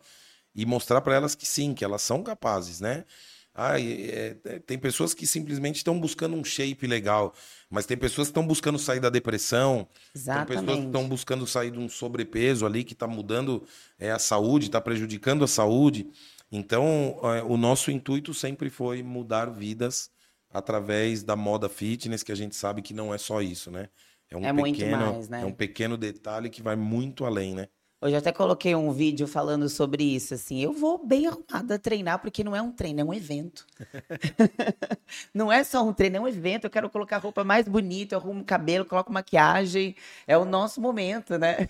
e mostrar para elas que sim, que elas são capazes, né? Ai, é, é, tem pessoas que simplesmente estão buscando um shape legal, mas tem pessoas que estão buscando sair da depressão, tem pessoas que Exatamente. estão buscando sair de um sobrepeso ali que está mudando é, a saúde, está prejudicando a saúde. Então, é, o nosso intuito sempre foi mudar vidas através da moda fitness, que a gente sabe que não é só isso, né? É um É muito pequeno, mais, né? é um pequeno detalhe que vai muito além, né? Hoje eu até coloquei um vídeo falando sobre isso, assim, eu vou bem arrumada treinar, porque não é um treino, é um evento. não é só um treino, é um evento, eu quero colocar a roupa mais bonita, eu arrumo o cabelo, coloco maquiagem, é o nosso momento, né?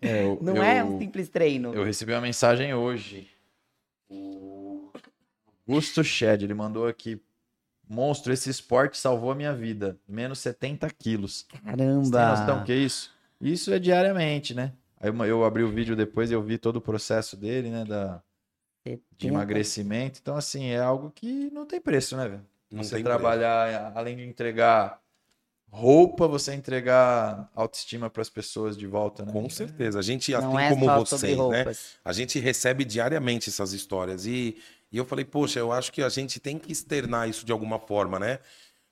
É, eu- Não eu- é um simples treino. Eu recebi uma mensagem hoje. O Augusto Shed, ele mandou aqui. Monstro, esse esporte salvou a minha vida. Menos 70 quilos. Você tem noção Caramba! que é isso? Isso é diariamente, né? Aí eu- abri o vídeo depois e eu vi todo o processo dele, né? Da, de 70. emagrecimento. Então, assim, é algo que não tem preço, né, velho? Não Você tem trabalhar, além de entregar roupa, você entregar autoestima para as pessoas de volta, né? Com certeza. A gente, assim é como vocês, né? A gente recebe diariamente essas histórias. E, e eu falei, poxa, eu acho que a gente tem que externar isso de alguma forma, né?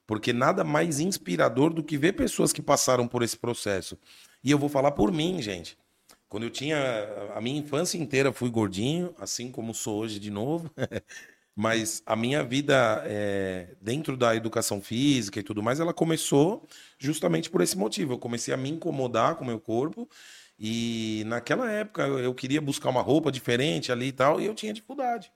Porque nada mais inspirador do que ver pessoas que passaram por esse processo. E eu vou falar por mim, gente. Quando eu tinha. A minha infância inteira fui gordinho, assim como sou hoje de novo. Mas a minha vida é, dentro da educação física e tudo mais, ela começou justamente por esse motivo. Eu comecei a me incomodar com o meu corpo e naquela época eu, queria buscar uma roupa diferente ali e tal e eu tinha dificuldade.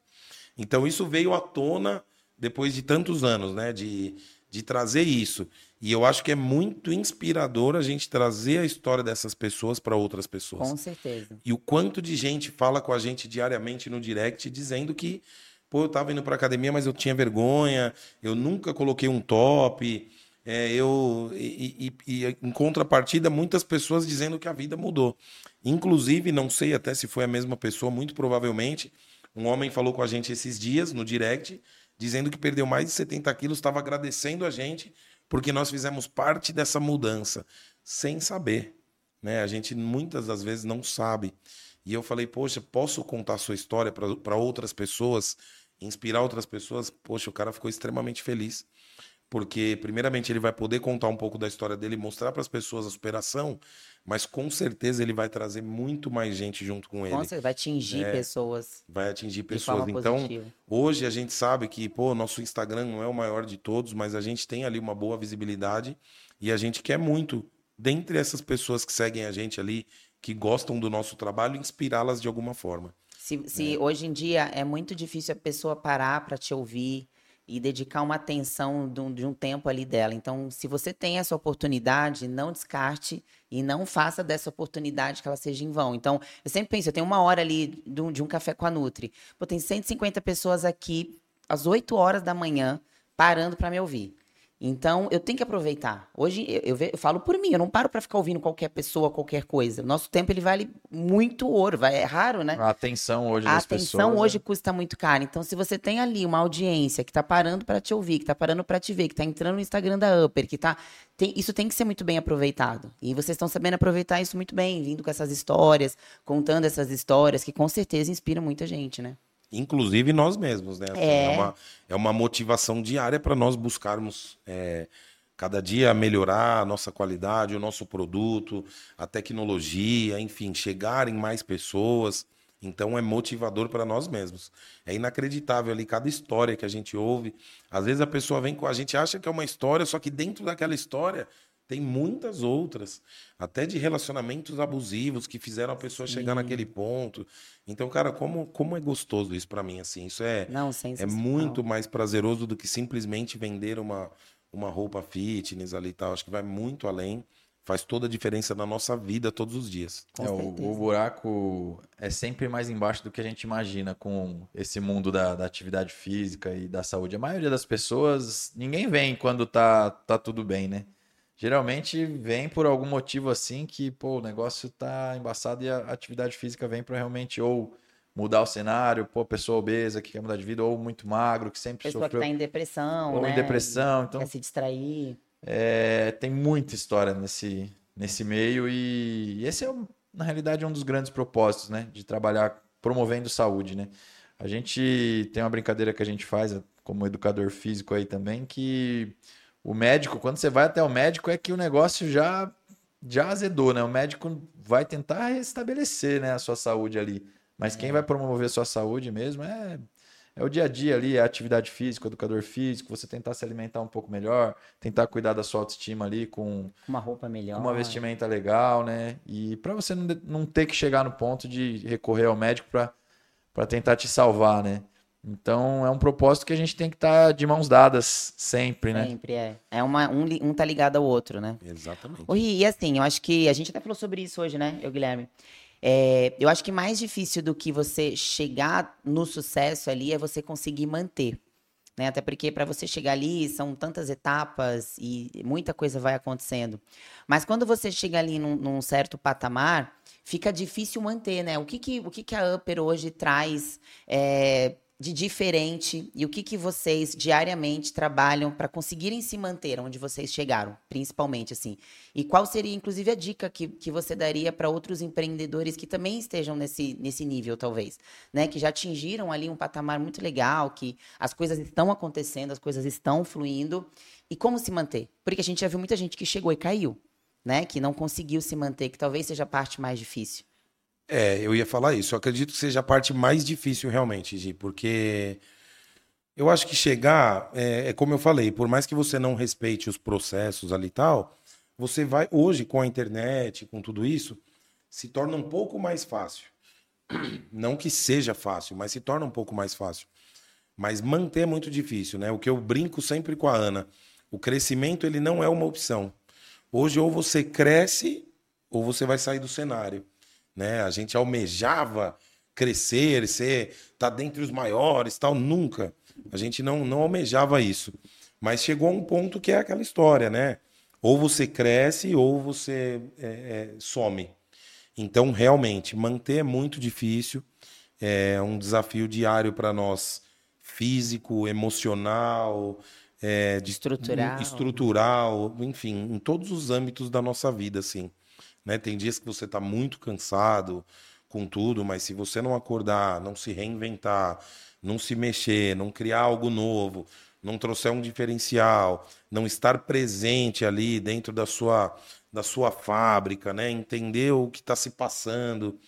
Então isso veio à tona depois de tantos anos, né? De, de trazer isso. E eu acho que é muito inspirador a gente trazer a história dessas pessoas para outras pessoas. Com certeza. E o quanto de gente fala com a gente diariamente no direct dizendo que, pô, eu tava indo pra academia, mas eu tinha vergonha, eu nunca coloquei um top. É, eu e, e- e em contrapartida, muitas pessoas dizendo que a vida mudou. Inclusive, não sei até se foi a mesma pessoa, muito provavelmente, um homem falou com a gente esses dias no direct, dizendo que perdeu mais de 70 quilos, estava agradecendo a gente porque nós fizemos parte dessa mudança, sem saber né? A gente muitas das vezes não sabe. E eu falei, poxa, posso contar a sua história para outras pessoas, inspirar outras pessoas? Poxa, o cara ficou extremamente feliz. porque primeiramente ele vai poder contar um pouco da história dele, mostrar para as pessoas a superação, mas com certeza ele vai trazer muito mais gente junto com ele. Certeza, vai atingir É, pessoas Vai atingir pessoas. Então, positiva. hoje a gente sabe que, pô, nosso Instagram não é o maior de todos, mas a gente tem ali uma boa visibilidade e a gente quer muito, dentre essas pessoas que seguem a gente ali, que gostam do nosso trabalho, inspirá-las de alguma forma. Se, se hoje em dia é muito difícil a pessoa parar para te ouvir e dedicar uma atenção de um, de um tempo ali dela. Então, se você tem essa oportunidade, não descarte e não faça dessa oportunidade que ela seja em vão. Então, eu sempre penso, eu tenho uma hora ali de um, de um café com a Nutri. Pô, tem 150 pessoas aqui às 8 horas da manhã parando para me ouvir. Então, eu tenho que aproveitar. Hoje, eu, eu eu falo por mim, eu não paro para ficar ouvindo qualquer pessoa, qualquer coisa. O nosso tempo, ele vale muito ouro, vai- é raro, né? A atenção hoje A atenção pessoas. hoje é- custa muito caro. Então, se você tem ali uma audiência que tá parando para te ouvir, que tá parando para te ver, que tá entrando no Instagram da Upper, que tá. tem- isso tem que ser muito bem aproveitado. E vocês estão sabendo aproveitar isso muito bem, vindo com essas histórias, contando essas histórias, que com certeza inspiram muita gente, né? Inclusive nós mesmos, né? Assim, É. uma, é uma motivação diária para nós buscarmos é, cada dia melhorar a nossa qualidade, o nosso produto, a tecnologia, enfim, chegar em mais pessoas. Então é motivador para nós mesmos. É inacreditável ali cada história que a gente ouve. Às vezes a pessoa vem com a gente acha que é uma história, só que dentro daquela história tem muitas outras, até de relacionamentos abusivos que fizeram a pessoa chegar naquele ponto. Então, cara, como, como é gostoso isso pra mim assim. Isso é Não, é muito mais prazeroso do que simplesmente vender uma, uma roupa fitness ali e tal. Acho que vai muito além. Faz toda a diferença na nossa vida todos os dias. É, o, o buraco é sempre mais embaixo do que a gente imagina com esse mundo da, da atividade física e da saúde. A maioria das pessoas, ninguém vem quando tá, tá tudo bem, né? Geralmente vem por algum motivo assim que, pô, o negócio tá embaçado e a atividade física vem para realmente ou mudar o cenário, pô, pessoa obesa que quer mudar de vida, ou muito magro, que sempre Pessoa que sofreu tá em depressão, ou né? em depressão. Então, Quer se distrair. é, tem muita história nesse, nesse meio e, e esse é, na realidade, um dos grandes propósitos, né? De trabalhar promovendo saúde, né? A gente tem uma brincadeira que a gente faz como educador físico aí também, que o médico, quando você vai até o médico, é que o negócio já, já azedou, né? O médico vai tentar restabelecer, né, a sua saúde ali. Mas quem vai promover a sua saúde mesmo é é o dia a dia ali, é a atividade física, o educador físico, você tentar se alimentar um pouco melhor, tentar cuidar da sua autoestima ali com Uma roupa melhor. uma vestimenta legal, né? E para você não, não ter que chegar no ponto de recorrer ao médico para para tentar te salvar, né? Então é um propósito que a gente tem que estar de mãos dadas sempre, né? Sempre é. É uma, um, um tá ligado ao outro, né? Exatamente. Ri, e assim, eu acho que a gente até falou sobre isso hoje, né, eu, Guilherme? É, eu acho que mais difícil do que você chegar no sucesso ali é você conseguir manter. Né? Até porque para você chegar ali são tantas etapas e muita coisa vai acontecendo. Mas quando você chega ali num, num certo patamar, fica difícil manter, né? O que, que, o que, que a Upper hoje traz é, de diferente e o que, que vocês diariamente trabalham para conseguirem se manter onde vocês chegaram, principalmente assim? E qual seria, inclusive, a dica que, que você daria para outros empreendedores que também estejam nesse, nesse nível, talvez, né? Que já atingiram ali um patamar muito legal, que as coisas estão acontecendo, as coisas estão fluindo. E como se manter? Porque a gente já viu muita gente que chegou e caiu, né? Que não conseguiu se manter, que talvez seja a parte mais difícil. É, eu ia falar isso. Eu acredito que seja a parte mais difícil realmente, Gi, porque eu acho que chegar, é, é como eu falei, por mais que você não respeite os processos ali e tal, você vai, hoje, com a internet, com tudo isso, se torna um pouco mais fácil. Não que seja fácil, mas se torna um pouco mais fácil. Mas manter é muito difícil, né? O que eu brinco sempre com a Ana, o crescimento ele não é uma opção. Hoje ou você cresce ou você vai sair do cenário, né? A gente almejava crescer, ser tá dentre os maiores, tal, nunca. A gente não não almejava isso. Mas chegou a um ponto que é aquela história, né? Ou você cresce ou você é, é, some. Então, realmente, manter é muito difícil. É um desafio diário para nós, físico, emocional, é, de- Estrutural. estrutural, enfim, em todos os âmbitos da nossa vida, assim. Né? Tem dias que você está muito cansado com tudo, mas se você não acordar, não se reinventar, não se mexer, não criar algo novo, não trouxer um diferencial, não estar presente ali dentro da sua, da sua fábrica, né? Entender o que está se passando.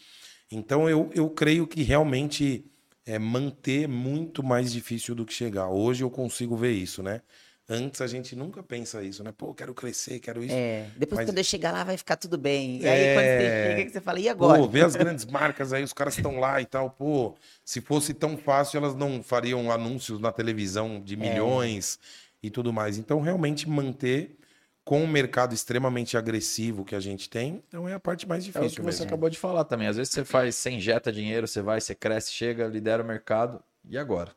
Então eu, eu creio que realmente é manter muito mais difícil do que chegar. Hoje eu consigo ver isso, né? Antes a gente nunca pensa isso, né? Pô, quero crescer, quero isso. É, depois Mas- quando eu chegar lá vai ficar tudo bem. E É. aí quando você chega, que você fala, e agora? Pô, vê as grandes marcas aí, os caras estão lá e tal. Pô, se fosse tão fácil, elas não fariam anúncios na televisão É. de milhões e tudo mais. Então, realmente manter com o mercado extremamente agressivo que a gente tem, então é a parte mais É o difícil que você mesmo. acabou de falar também. Às vezes você faz, você injeta dinheiro, você vai, você cresce, chega, lidera o mercado. E agora?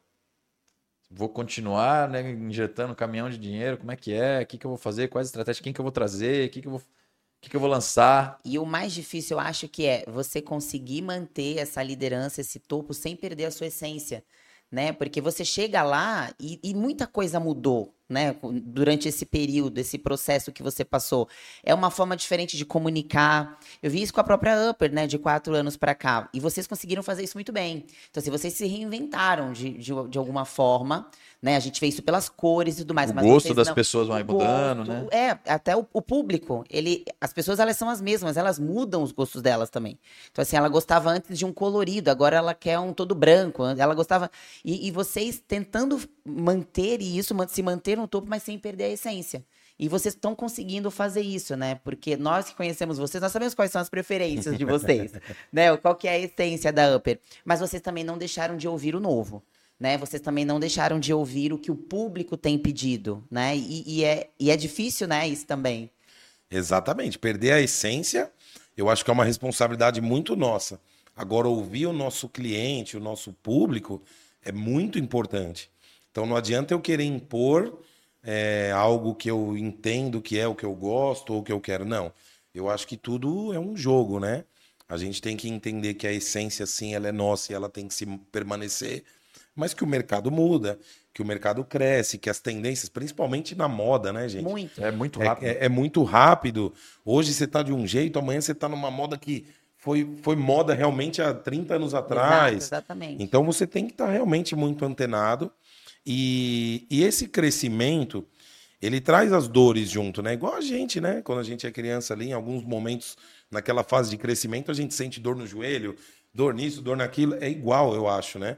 Vou continuar né, injetando caminhão de dinheiro? Como é que é? O que, que eu vou fazer? Quais estratégias? Quem que eu vou trazer? O que, que, eu, vou... o que, que eu vou lançar? E o mais difícil, eu acho que é você conseguir manter essa liderança, esse topo, sem perder a sua essência, né? Porque você chega lá e, e muita coisa mudou, né? Durante esse período, esse processo que você passou. É uma forma diferente de comunicar. Eu vi isso com a própria Upper, né? De quatro anos pra cá. E vocês conseguiram fazer isso muito bem. Então, assim, vocês se reinventaram de, de, de alguma forma, né? A gente vê isso pelas cores e tudo mais. o mas gosto vocês das não- pessoas vai mudando, gosto, né? É, até o, o público, ele, as pessoas elas são as mesmas, elas mudam os gostos delas também. Então assim, ela gostava antes de um colorido, agora ela quer um todo branco. Ela gostava e, e vocês tentando manter isso, se manter no topo, mas sem perder a essência. E vocês estão conseguindo fazer isso, né? Porque nós que conhecemos vocês, nós sabemos quais são as preferências de vocês, né? Qual que é a essência da Upper. Mas vocês também não deixaram de ouvir o novo, né? Vocês também não deixaram de ouvir o que o público tem pedido, né? E, e é, e é difícil, né? Isso também. Exatamente. Perder a essência, eu acho que é uma responsabilidade muito nossa. Agora, ouvir o nosso cliente, o nosso público, é muito importante. Então, não adianta eu querer impor é, algo que eu entendo que é o que eu gosto ou que eu quero. Não. Eu acho que tudo é um jogo, né? A gente tem que entender que a essência, sim, ela é nossa e ela tem que se permanecer, mas que o mercado muda, que o mercado cresce, que as tendências, principalmente na moda, né, gente? Muito. É muito É- rápido. É, é muito rápido. Hoje você tá de um jeito, amanhã você tá numa moda que foi, foi moda realmente há 30 anos atrás. Exato, exatamente. Então você tem que estar realmente muito antenado. E, e esse crescimento, ele traz as dores junto, né? Igual a gente, né? Quando a gente é criança ali, em alguns momentos, naquela fase de crescimento, a gente sente dor no joelho, dor nisso, dor naquilo. É igual, eu acho, né?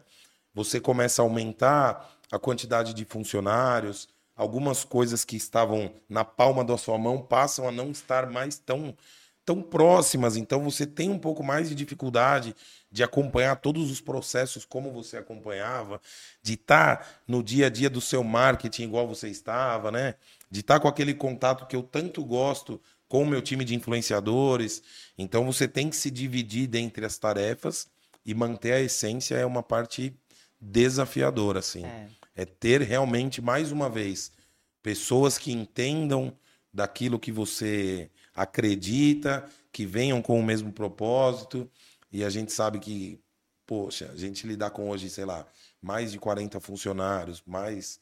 Você começa a aumentar a quantidade de funcionários, algumas coisas que estavam na palma da sua mão passam a não estar mais tão tão próximas, então você tem um pouco mais de dificuldade de acompanhar todos os processos como você acompanhava, de estar no dia a dia do seu marketing igual você estava, né? De estar com aquele contato que eu tanto gosto com o meu time de influenciadores. Então você tem que se dividir dentre as tarefas e manter a essência é uma parte desafiadora, assim. É. É ter realmente, mais uma vez, pessoas que entendam daquilo que você acredita, que venham com o mesmo propósito. E a gente sabe que, poxa, a gente lidar com hoje, sei lá, mais de 40 funcionários, mais,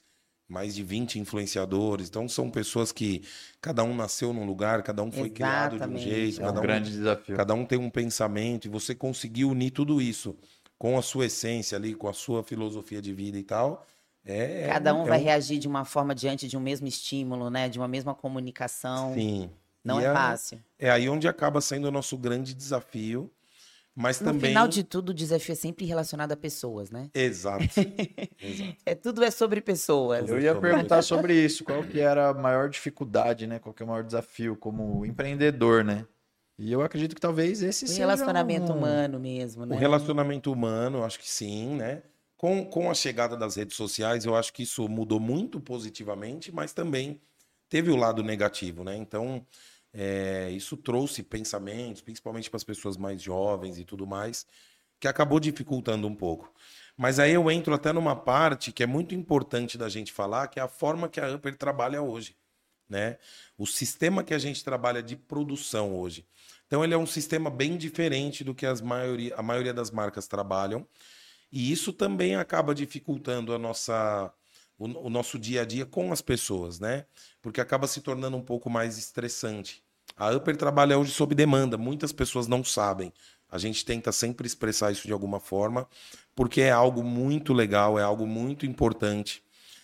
mais de 20 influenciadores. Então, são pessoas que cada um nasceu num lugar, cada um foi criado de um Exatamente. jeito, É um cada um grande desafio. Cada um tem um pensamento e você conseguir unir tudo isso com a sua essência ali, com a sua filosofia de vida e tal. É, Cada um é vai reagir de uma forma diante de um mesmo estímulo, né? De uma mesma comunicação. Sim. Não E é a- fácil. É aí onde acaba sendo o nosso grande desafio, mas No também. final de tudo, o desafio é sempre relacionado a pessoas, né? Exato. Exato. É, tudo é sobre pessoas. Eu ia perguntar sobre isso, qual que era a maior dificuldade, né? Qual que é o maior desafio como empreendedor, né? E eu acredito que talvez esse O seja relacionamento um- humano mesmo, O né? relacionamento humano, eu acho que sim, né? Com, com a chegada das redes sociais, eu acho que isso mudou muito positivamente, mas também teve o lado negativo, né? Então, é, isso trouxe pensamentos, principalmente para as pessoas mais jovens e tudo mais, que acabou dificultando um pouco. Mas aí eu entro até numa parte que é muito importante da gente falar, que é a forma que a Upper trabalha hoje, né? O sistema que a gente trabalha de produção hoje. Então ele é um sistema bem diferente do que as maioria, a maioria das marcas trabalham. E isso também acaba dificultando a nossa, o, o nosso dia a dia com as pessoas, né? Porque acaba se tornando um pouco mais estressante. A Upper trabalha hoje sob demanda, muitas pessoas não sabem. A gente tenta sempre expressar isso de alguma forma, porque é algo muito legal, é algo muito importante.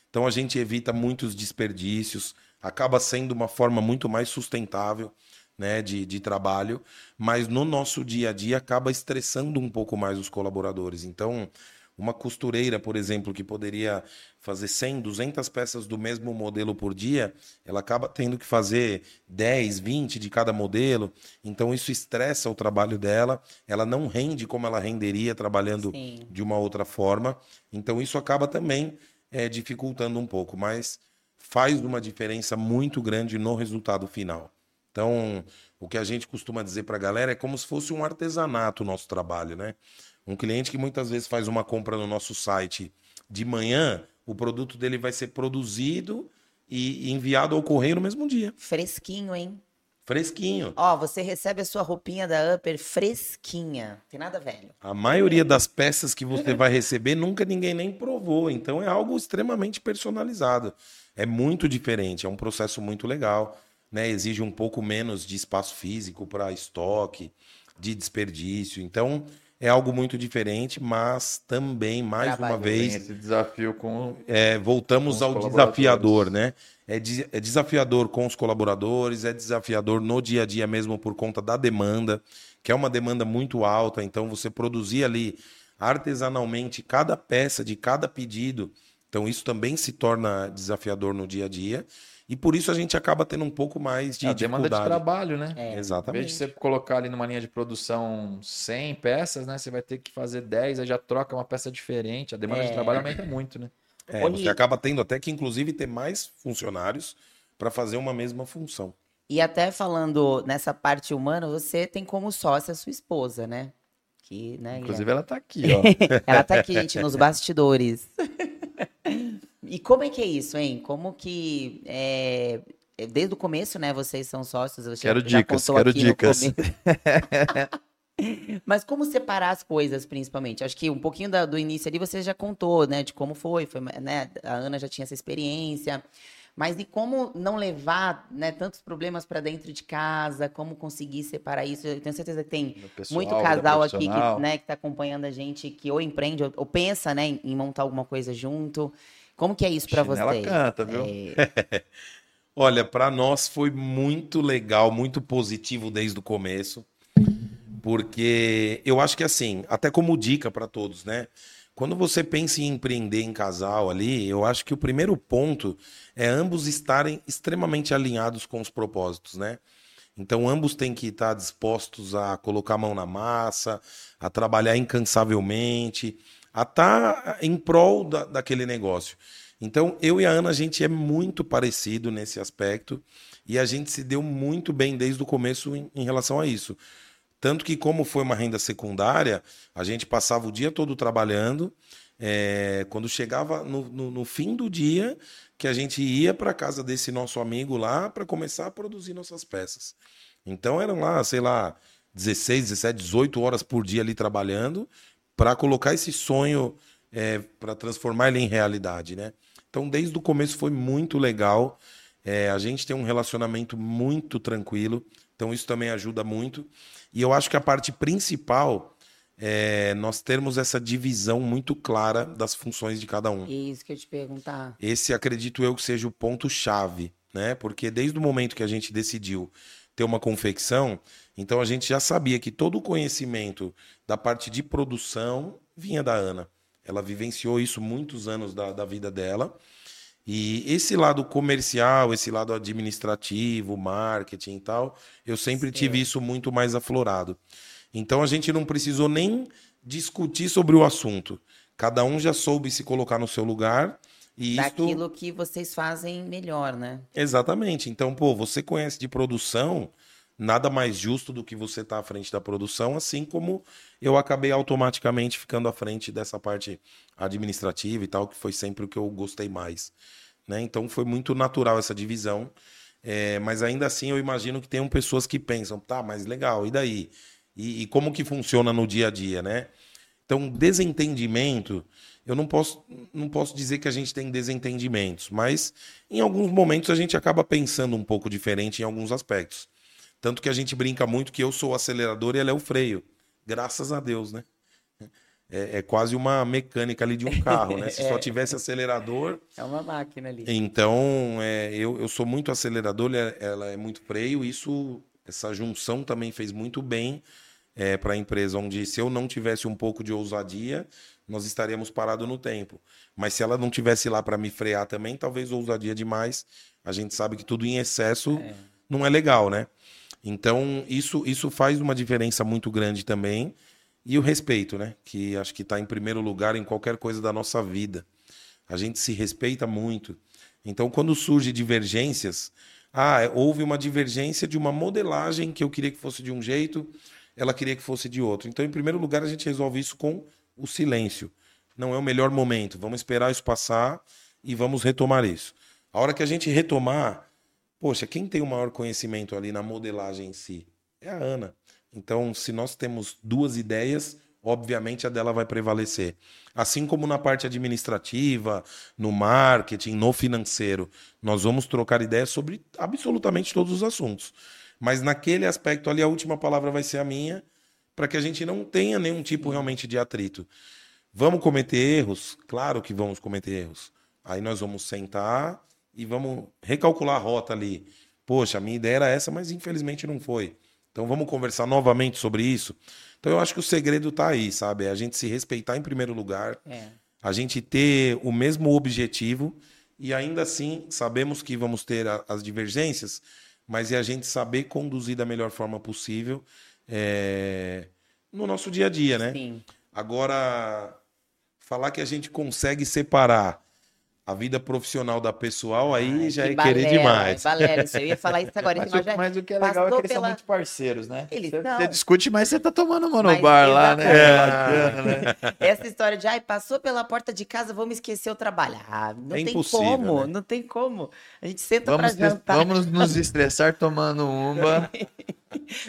Então a gente evita muitos desperdícios, acaba sendo uma forma muito mais sustentável né, de, de trabalho, mas no nosso dia a dia acaba estressando um pouco mais os colaboradores. Então, uma costureira, por exemplo, que poderia fazer 100, 200 peças do mesmo modelo por dia, ela acaba tendo que fazer 10, 20 de cada modelo. Então isso estressa o trabalho dela, ela não rende como ela renderia trabalhando Sim. de uma outra forma. Então isso acaba também é, dificultando um pouco, mas faz uma diferença muito grande no resultado final. Então, o que a gente costuma dizer para a galera é como se fosse um artesanato o nosso trabalho, né? Um cliente que muitas vezes faz uma compra no nosso site de manhã, o produto dele vai ser produzido e enviado ao correio no mesmo dia, Fresquinho, hein? fresquinho. Ó, você recebe a sua roupinha da Upper fresquinha. Tem nada velho. A maioria das peças que você vai receber nunca ninguém nem provou, então é algo extremamente personalizado. É muito diferente, é um processo muito legal, né? Exige um pouco menos de espaço físico para estoque, de desperdício. Então, é algo muito diferente, mas também mais uma Trabalho, Tem vez esse desafio com é, voltamos Com ao desafiador, né? É, de- é desafiador com os colaboradores, é desafiador no dia a dia mesmo por conta da demanda, que é uma demanda muito alta. Então, você produzir ali artesanalmente cada peça de cada pedido, então isso também se torna desafiador no dia a dia. E por isso a gente acaba tendo um pouco mais de a demanda de trabalho, né? É. Em vez de Exatamente. você colocar ali numa linha de produção 100 peças, né? Você vai ter que fazer 10, aí já troca uma peça diferente. A demanda É. de trabalho aumenta muito, né? É, Olha- você acaba tendo até que, inclusive, ter mais funcionários para fazer uma mesma função. E até falando nessa parte humana, você tem como sócia a sua esposa, né? Que, né, Inclusive, ela tá aqui, ó. Ela tá aqui, gente, nos bastidores. E como é que é isso, hein? Como que. é, Desde o começo, né? Vocês são sócios. Você Quero já dicas, quero dicas. Mas como separar as coisas, principalmente? Acho que um pouquinho da- do início ali você já contou, né? De como foi, foi, né? A Ana já tinha essa experiência. Mas de como não levar né, tantos problemas para dentro de casa, como conseguir separar isso. Eu tenho certeza que tem pessoal, muito casal aqui que, né, que tá acompanhando a gente, que ou empreende ou, ou pensa, né, em, montar alguma coisa junto. Como que é isso para Chinela vocês? canta, viu? É, Olha, para nós foi muito legal, muito positivo desde o começo, porque eu acho que assim, até como dica para todos, né? Quando você pensa em empreender em casal ali, eu acho que o primeiro ponto é ambos estarem extremamente alinhados com os propósitos, né? Então, ambos têm que estar dispostos a colocar a mão na massa, a trabalhar incansavelmente, a estar em prol da, daquele negócio. Então, eu e a Ana, a gente é muito parecido nesse aspecto e a gente se deu muito bem desde o começo em, em relação a isso. Tanto que, como foi uma renda secundária, a gente passava o dia todo trabalhando. é, quando chegava no, no- no fim do dia, que a gente ia para casa desse nosso amigo lá para começar a produzir nossas peças. Então eram lá, sei lá, 16, 17, 18 horas por dia ali trabalhando para colocar esse sonho, para transformar ele em realidade, né? Então, desde o começo foi muito legal. É, a gente tem um relacionamento muito tranquilo, então isso também ajuda muito. E eu acho que a parte principal é nós termos essa divisão muito clara das funções de cada um. isso que eu te perguntar. Esse acredito eu que seja o ponto-chave, né? Porque desde o momento que a gente decidiu ter uma confecção, então a gente já sabia que todo o conhecimento da parte de produção vinha da Ana. Ela vivenciou isso muitos anos da, da vida dela. E esse lado comercial, esse lado administrativo, marketing e tal, eu sempre tive isso muito mais aflorado. Então a gente não precisou nem discutir sobre o assunto. Cada um já soube se colocar no seu lugar. E. Daquilo que vocês fazem melhor, né? Exatamente. Então, pô, você conhece de produção, nada mais justo do que você estar à frente da produção, assim como eu acabei automaticamente ficando à frente dessa parte administrativa e tal, que foi sempre o que eu gostei mais. Né? Então foi muito natural essa divisão. É, mas ainda assim eu imagino que tenham pessoas que pensam, tá, mas legal, e daí? E, e como que funciona no dia a dia, né? Então, desentendimento, eu não posso, não posso dizer que a gente tem desentendimentos, mas em alguns momentos a gente acaba pensando um pouco diferente em alguns aspectos. Tanto que a gente brinca muito que eu sou o acelerador e ela é o freio. Graças a Deus, né? é, é quase uma mecânica ali de um carro, né? Se só tivesse acelerador, É uma máquina ali. então, é, eu, eu sou muito acelerador, ela, ela é muito freio. Isso, essa junção também fez muito bem para a empresa, onde se eu não tivesse um pouco de ousadia, nós estaríamos parados no tempo. Mas se ela não tivesse lá para me frear também, talvez ousadia demais. A gente sabe que tudo em excesso não é legal, né? Então, isso, isso faz uma diferença muito grande também. E o respeito, né? Que acho que está em primeiro lugar em qualquer coisa da nossa vida. A gente se respeita muito. Então, quando surge divergências, ah, houve uma divergência de uma modelagem que eu queria que fosse de um jeito, ela queria que fosse de outro. Então, em primeiro lugar, a gente resolve isso com o silêncio. Não é o melhor momento. Vamos esperar isso passar e vamos retomar isso. A hora que a gente retomar, poxa, quem tem o maior conhecimento ali na modelagem em si? É a Ana. Então, se nós temos duas ideias, obviamente a dela vai prevalecer. Assim como na parte administrativa, no marketing, no financeiro, nós vamos trocar ideias sobre absolutamente todos os assuntos. Mas naquele aspecto ali, a última palavra vai ser a minha, para que a gente não tenha nenhum tipo realmente de atrito. Vamos cometer erros? Claro que vamos cometer erros. Aí nós vamos sentar e vamos recalcular a rota ali. Poxa, a minha ideia era essa, mas infelizmente não foi. Então vamos conversar novamente sobre isso. Então eu acho que o segredo está aí, sabe? É a gente se respeitar em primeiro lugar, É. a gente ter o mesmo objetivo e ainda assim sabemos que vamos ter a- as divergências, mas é a gente saber conduzir da melhor forma possível é, no nosso dia a dia, né? Sim. Agora, falar que a gente consegue separar a vida profissional da pessoal, aí Ai, já que é querer balela, demais. Balela, isso, eu ia falar isso agora. Mas, o, já- mas o que é legal é que passou eles são pela- muito parceiros, né? Eles você, são. você discute, mas você tá tomando uma no Mas bar lá, né? Bacana, né? Essa história de, ai, passou pela porta de casa, vamos esquecer o trabalho. Ah, não É tem como, né? não tem como. A gente senta Vamos, pra jantar. vamos nos estressar tomando uma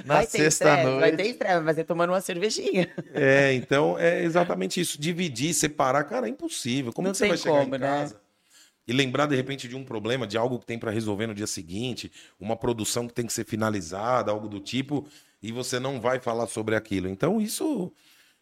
na vai ter estresse, sexta-noite. Vai ter estresse, mas é tomando uma cervejinha. É, então é exatamente isso. Dividir, separar, cara, é impossível. Como Não que você tem vai chegar como, em né? E lembrar de repente de um problema, de algo que tem para resolver no dia seguinte, uma produção que tem que ser finalizada, algo do tipo, e você não vai falar sobre aquilo. Então isso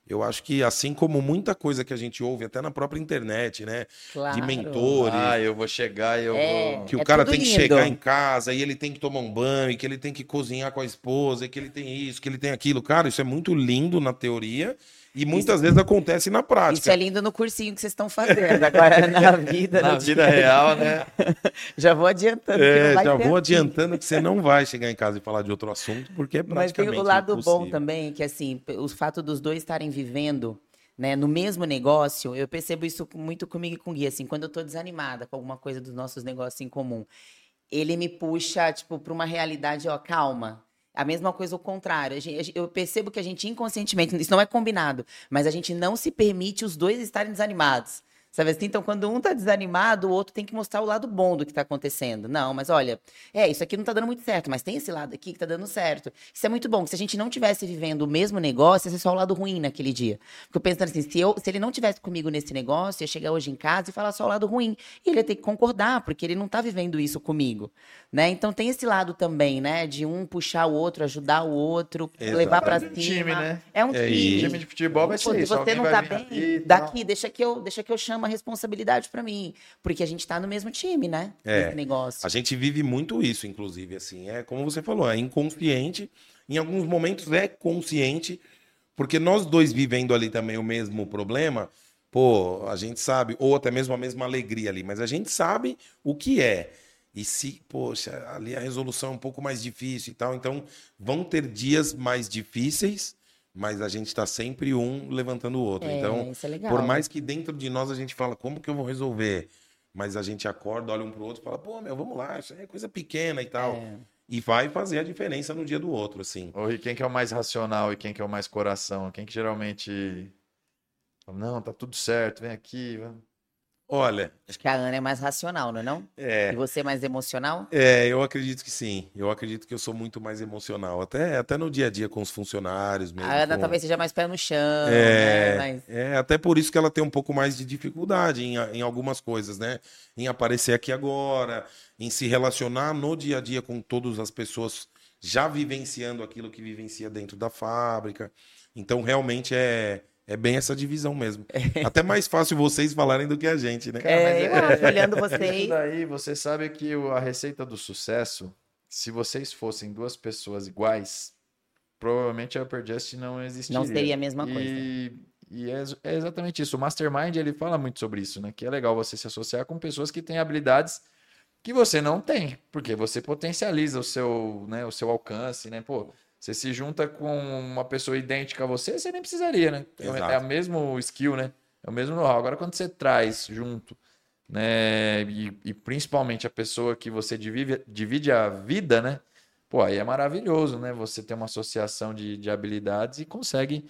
eu acho que assim como muita coisa que a gente ouve até na própria internet, né, Claro. de mentores, Ah, eu vou chegar e eu É. vou... que o É cara tem que lindo. chegar em casa e ele tem que tomar um banho, e que ele tem que cozinhar com a esposa, e que ele tem isso, que ele tem aquilo. Cara, isso é muito lindo na teoria e muitas vezes acontece na prática. Isso é lindo no cursinho que vocês estão fazendo. Agora, na vida. Na vida dia- real, né? Já vou adiantando. que É, já vou assim. adiantando que você não vai chegar em casa e falar de outro assunto, porque é Mas tem praticamente o lado bom impossível. também, que assim, o fato dos dois estarem vivendo né, no mesmo negócio, eu percebo isso muito comigo e com o Gui, assim, quando eu tô desanimada com alguma coisa dos nossos negócios em comum, ele me puxa, tipo, pra uma realidade, ó, calma. A mesma coisa o contrário. Eu percebo que a gente inconscientemente, isso não é combinado, mas a gente não se permite os dois estarem desanimados. Sabe assim? Então, quando um tá desanimado, o outro tem que mostrar o lado bom do que tá acontecendo. Não, mas olha, é, isso aqui não tá dando muito certo, mas tem esse lado aqui que tá dando certo. Isso é muito bom. que Se a gente não tivesse vivendo o mesmo negócio, ia ser só o lado ruim naquele dia. Fico pensando assim, se, eu, se ele não tivesse comigo nesse negócio, eu ia chegar hoje em casa e falar só o lado ruim. E ele ia ter que concordar, porque ele não tá vivendo isso comigo. Né? Então tem esse lado também, né? De um puxar o outro, ajudar o outro, levar pra É cima. um time, né? É um É time. isso. time de futebol vai ser se isso. você não tá bem, aqui daqui, deixa que, eu, deixa que eu chamo a responsabilidade pra mim. Porque a gente tá no mesmo time, né? É. Negócio. A gente vive muito isso, inclusive, assim, é como você falou, é inconsciente, em alguns momentos é consciente, porque nós dois vivendo ali também o mesmo problema, pô, a gente sabe, ou até mesmo a mesma alegria ali, mas a gente sabe o que é. E se, poxa, ali a resolução é um pouco mais difícil e tal, então vão ter dias mais difíceis, mas a gente tá sempre um levantando o outro. É, então, isso é legal. por mais que dentro de nós a gente fala, como que eu vou resolver? Mas a gente acorda, olha um pro outro e fala, pô, meu, vamos lá, isso é coisa pequena e tal. É. E vai fazer a diferença no dia do outro, assim. Ô, e quem que é o mais racional e quem que é o mais coração? Quem que geralmente... Não, tá tudo certo, vem aqui. vamos." Olha, Acho que a Ana é mais racional, não é não? é, E você é mais emocional? é, eu acredito que sim. Eu acredito que eu sou muito mais emocional. Até, até no dia a dia com os funcionários mesmo. A Ana com- talvez seja mais pé no chão, É, né? Mas... é, até por isso que ela tem um pouco mais de dificuldade em, em algumas coisas, né? Em aparecer aqui agora, em se relacionar no dia a dia com todas as pessoas já vivenciando aquilo que vivencia dentro da fábrica. Então, realmente é, é bem essa divisão mesmo. Até mais fácil vocês falarem do que a gente, né? É, mas eu acho, olhando vocês. Isso daí, você sabe que a receita do sucesso, se vocês fossem duas pessoas iguais, provavelmente a Upper Just não existiria. Não seria a mesma coisa. E, e é, é exatamente isso. O Mastermind, ele fala muito sobre isso, né? Que é legal você se associar com pessoas que têm habilidades que você não tem, porque você potencializa o seu, né, o seu alcance, né? Pô, você se junta com uma pessoa idêntica a você, você nem precisaria, né? É, Exato. é o mesmo skill, né? É o mesmo know-how. Agora, quando você traz junto, né? E, e principalmente a pessoa que você divide, divide a vida, né? Pô, aí é maravilhoso, né? Você ter uma associação de, de habilidades e consegue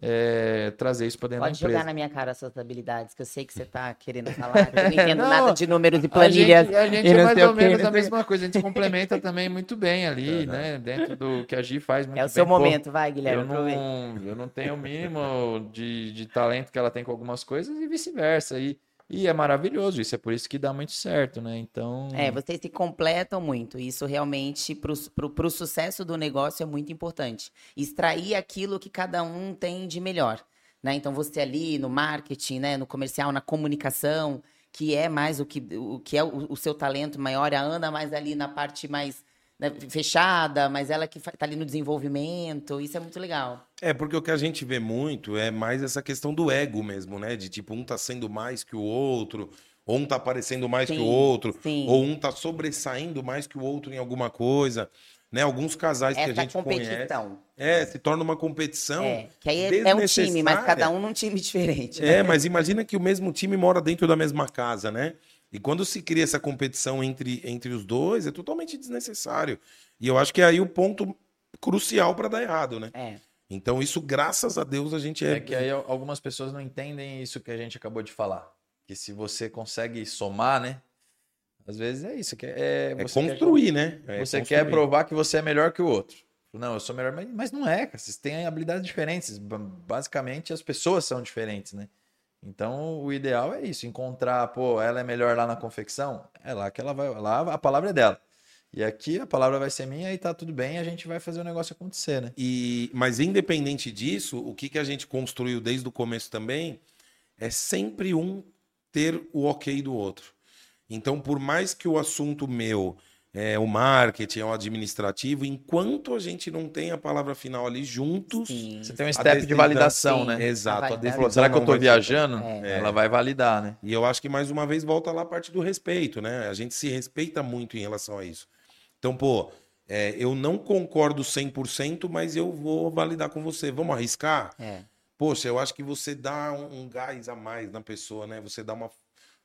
é, trazer isso para dentro Pode da empresa. jogar na minha cara suas habilidades, que eu sei que você tá querendo falar. que Eu não entendo Não, nada de números e A planilhas. gente, a gente é mais ou menos a mesma coisa, a gente complementa também muito bem ali, né? Dentro do que a Gi faz muito É o bem. seu Pô, momento, vai, Guilherme. eu não, eu não tenho o mínimo de, de talento que ela tem com algumas coisas e vice-versa. E, e é maravilhoso isso, é por isso que dá muito certo, né? Então. É, vocês se completam muito. Isso realmente, para o sucesso do negócio, é muito importante. Extrair aquilo que cada um tem de melhor. Né? Então, você ali no marketing, né? no comercial, na comunicação, que é mais o que, o que é o, o seu talento maior. A Ana mais ali na parte mais né, fechada, mas ela que está ali no desenvolvimento. Isso é muito legal. É, porque o que a gente vê muito é mais essa questão do ego mesmo, né? De tipo, um tá sendo mais que o outro, ou um tá aparecendo mais que o Sim, outro, sim. ou um tá sobressaindo mais que o outro em alguma coisa. Né? Alguns casais que a Essa gente conhece. competição. É, se torna uma competição. É, que aí é, é um time, mas cada um num time diferente. né? É, mas imagina que o mesmo time mora dentro da mesma casa, né? E quando se cria essa competição entre, entre os dois, é totalmente desnecessário. E eu acho que é aí o ponto crucial para dar errado, né? É. Então, isso, graças a Deus, a gente é. É que aí al- algumas pessoas não entendem isso que a gente acabou de falar. Que se você consegue somar, né? Às vezes é isso. Que é, é você quer- construir, né? É você construir. quer provar que você é melhor que o outro. Não, eu sou melhor, mas, não é, cara. Vocês têm habilidades diferentes. Ba- Basicamente, as pessoas são diferentes, né? Então, o ideal é isso, encontrar, pô, ela é melhor lá na confecção, é lá que ela vai, lá a palavra é dela. E aqui a palavra vai ser minha e tá tudo bem, a gente vai fazer o negócio acontecer, né? E, mas independente disso, o que, que a gente construiu desde o começo também é sempre um ter o ok do outro. Então, por mais que o assunto meu é o marketing, é o administrativo, enquanto a gente não tem a palavra final ali juntos, Sim. Você tem um step de validação, sim. né? exato, decisão Será que eu ser- viajando? É. Ela vai validar, né? E eu acho que mais uma vez volta lá a parte do respeito, né? A gente se respeita muito em relação a isso. Então, pô, é, eu não concordo 100%, mas eu vou validar com você. Vamos arriscar? É. Poxa, eu acho que você dá um, um gás a mais na pessoa, né? Você dá uma.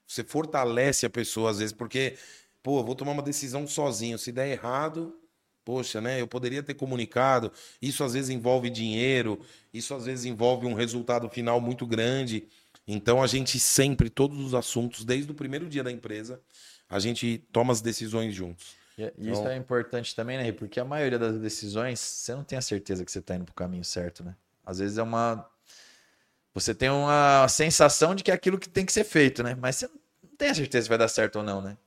Você fortalece a pessoa às vezes, porque, pô, eu vou tomar uma decisão sozinho. Se der errado, poxa, né? Eu poderia ter comunicado. Isso às vezes envolve dinheiro, isso às vezes envolve um resultado final muito grande. Então a gente sempre, todos os assuntos, desde o primeiro dia da empresa, a gente toma as decisões juntos. E e isso Então- é importante também, né? Porque a maioria das decisões, você não tem a certeza que você tá indo pro caminho certo, né? Às vezes é uma. Você tem uma sensação de que é aquilo que tem que ser feito, né? Mas você não tem a certeza se vai dar certo ou não, né?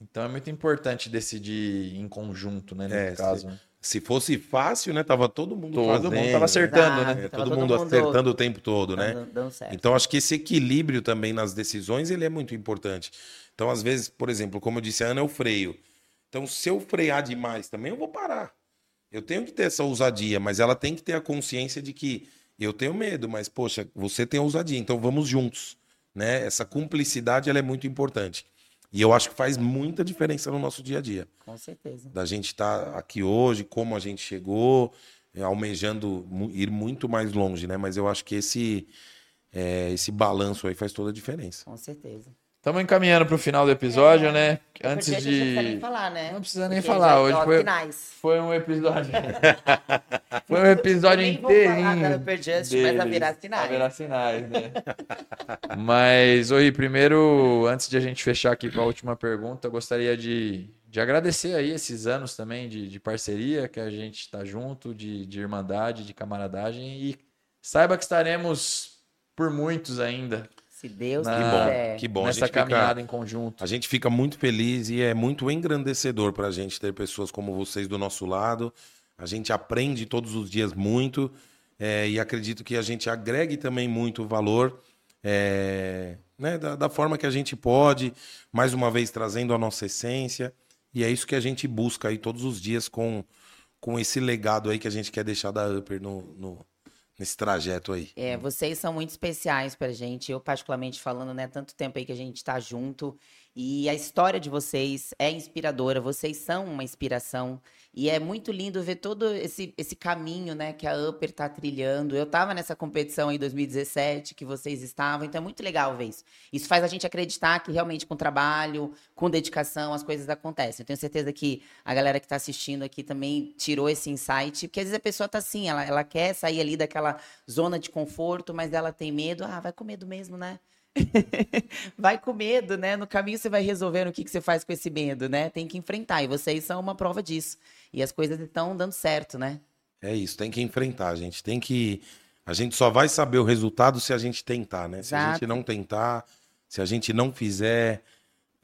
Então é muito importante decidir em conjunto, né? É, No caso. né? Se fosse fácil, né? Tava todo mundo Todo mundo tava acertando, né? Exato. É, Tava todo, todo mundo mundo acertando o tempo todo, né? Dando, dando certo. Então, acho que esse equilíbrio também nas decisões, ele é muito importante. Então, às vezes, por exemplo, como eu disse, a Ana é o freio. Então, se eu frear demais também, eu vou parar. Eu tenho que ter essa ousadia, mas ela tem que ter a consciência de que eu tenho medo, mas, poxa, você tem ousadia, então vamos juntos. Né? Essa cumplicidade, ela é muito importante. E eu acho que faz muita diferença no nosso dia a dia. Com certeza. Da gente estar aqui hoje, como a gente chegou, eh, almejando ir muito mais longe, né? Mas eu acho que esse, eh, esse balanço aí faz toda a diferença. Com certeza. Estamos encaminhando pro final do episódio, É. né? Antes gente Não precisa nem de. falar, né? Não precisa nem Porque falar, já- hoje foi-. Foi um episódio. Foi um episódio Eu nem vou falar da inteirinho. Just, mas deles. haverá sinais. Haverá sinais, né? Mas, oi, primeiro, antes de a gente fechar aqui com a última pergunta, eu gostaria de, de agradecer aí esses anos também de, de parceria, que a gente está junto, de, de irmandade, de camaradagem. E saiba que estaremos por muitos ainda Se Deus Que Que bom, quiser. que bom. A nessa gente, fica, caminhada em conjunto. a gente fica muito feliz e é muito engrandecedor para a gente ter pessoas como vocês do nosso lado. A gente aprende todos os dias muito é, e acredito que a gente agregue também muito valor é, né, da, da, forma que a gente pode, mais uma vez trazendo a nossa essência. E é isso que a gente busca aí todos os dias com, com esse legado aí que a gente quer deixar da Upper no, no nesse trajeto aí. É, vocês são muito especiais pra gente. Eu, particularmente falando, né, tanto tempo aí que a gente tá junto. E a história de vocês é inspiradora, vocês são uma inspiração. E é muito lindo ver todo esse, esse caminho né, que a Upper está trilhando. Eu estava nessa competição em 2017, que vocês estavam, então é muito legal ver isso. Isso faz a gente acreditar que realmente com trabalho, com dedicação, as coisas acontecem. Eu tenho certeza que a galera que está assistindo aqui também tirou esse insight, porque às vezes a pessoa está assim, ela, ela quer sair ali daquela zona de conforto, mas ela tem medo. Ah, vai com medo mesmo, né? vai com medo, né? No caminho você vai resolvendo o que, que você faz com esse medo, né? Tem que enfrentar. E vocês são uma prova disso. E as coisas estão dando certo, né? É isso, tem que enfrentar, a gente. Tem que. A gente só vai saber o resultado se a gente tentar, né? Exato. Se a gente não tentar, se a gente não fizer.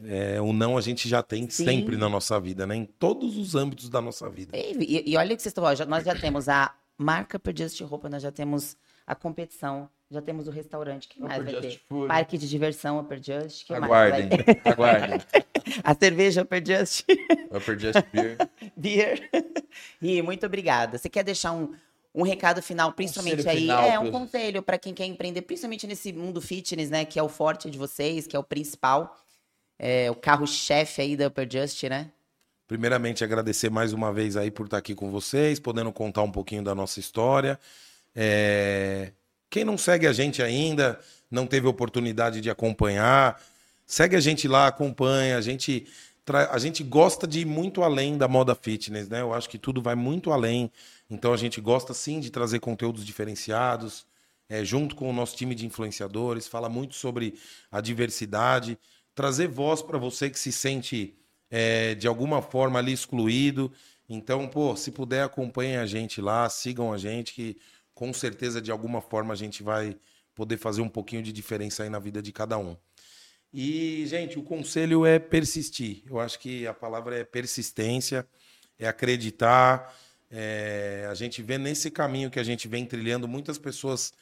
É, o não a gente já tem Sim. sempre na nossa vida, né? Em todos os âmbitos da nossa vida. E, e olha o que vocês estão. Nós já temos a marca por Just Roupa, nós já temos a competição já temos o restaurante. que mais Upper vai Just ter? Food. Parque de diversão Upper Just. Que aguardem, mais aguardem. A cerveja Upper Just. Upper Just Beer. Beer. E muito obrigada. Você quer deixar um, um recado final, principalmente aí? Final, é, um conselho para quem quer empreender, principalmente nesse mundo fitness, né? Que é o forte de vocês, que é o principal. É, o carro-chefe aí da Upper Just, né? Primeiramente, agradecer mais uma vez aí por estar aqui com vocês, podendo contar um pouquinho da nossa história. É... Quem não segue a gente ainda, não teve oportunidade de acompanhar, segue a gente lá, acompanha. A gente, a gente gosta de ir muito além da moda fitness, né? Eu acho que tudo vai muito além. Então a gente gosta sim de trazer conteúdos diferenciados, é, junto com o nosso time de influenciadores, fala muito sobre a diversidade, trazer voz para você que se sente é, de alguma forma ali excluído. Então, pô, se puder, acompanhem a gente lá, sigam a gente, que com certeza de alguma forma a gente vai poder fazer um pouquinho de diferença aí na vida de cada um. E, gente, o conselho é persistir. Eu acho que a palavra é persistência, é acreditar. É... a gente vê nesse caminho que a gente vem trilhando muitas pessoas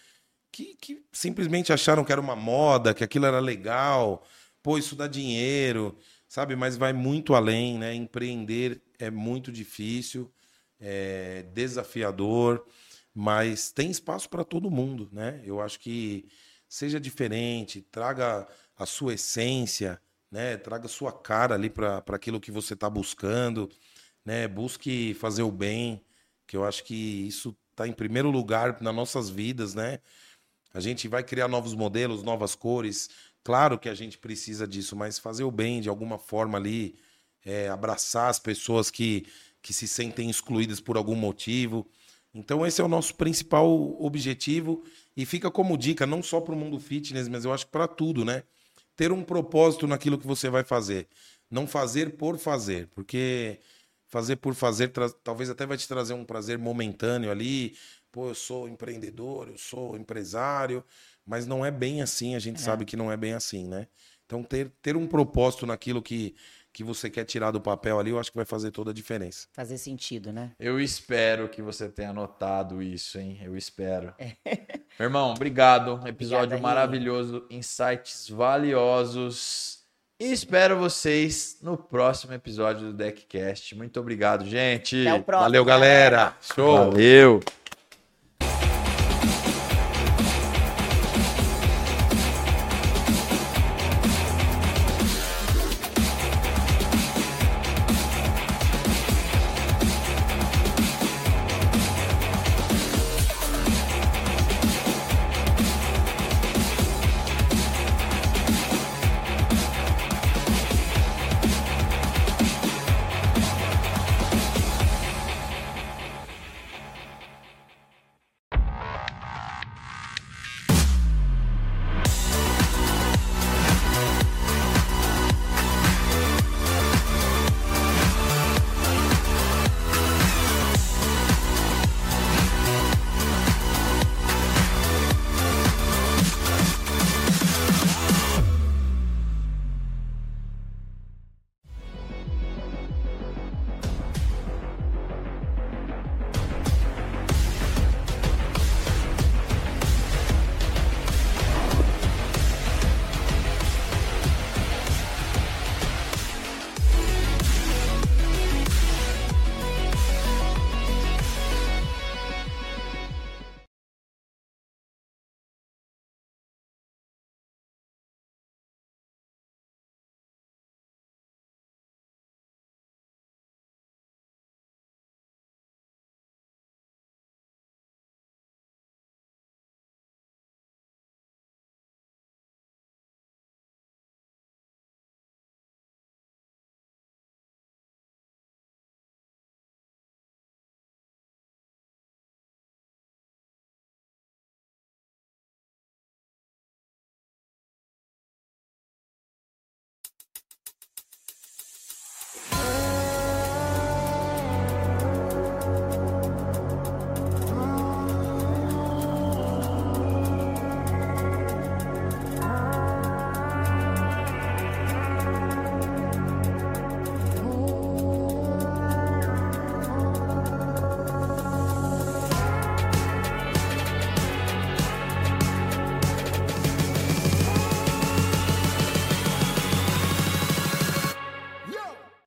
que, que simplesmente acharam que era uma moda, que aquilo era legal, pô, isso dá dinheiro, sabe? Mas vai muito além, né? Empreender é muito difícil, é desafiador mas tem espaço para todo mundo, né? Eu acho que seja diferente, traga a sua essência, né? Traga sua cara ali para aquilo que você está buscando, né? Busque fazer o bem, que eu acho que isso está em primeiro lugar nas nossas vidas, né? A gente vai criar novos modelos, novas cores. Claro que a gente precisa disso, mas fazer o bem de alguma forma ali, é, abraçar as pessoas que, que se sentem excluídas por algum motivo. Então esse é o nosso principal objetivo e fica como dica não só para o mundo fitness, mas eu acho para tudo, né? Ter um propósito naquilo que você vai fazer, não fazer por fazer, porque fazer por fazer talvez até vai te trazer um prazer momentâneo ali. Pô, eu sou empreendedor, eu sou empresário, mas não é bem assim, a gente é. sabe que não é bem assim, né? Então ter, ter um propósito naquilo que que você quer tirar do papel ali, eu acho que vai fazer toda a diferença. Fazer sentido, né? Eu espero que você tenha notado isso, hein? Eu espero. É. Meu irmão, obrigado. Episódio Obrigada, maravilhoso, insights valiosos. E espero vocês no próximo episódio do Deckcast. Muito obrigado, gente. Até o próximo. Valeu, galera. Show. Valeu.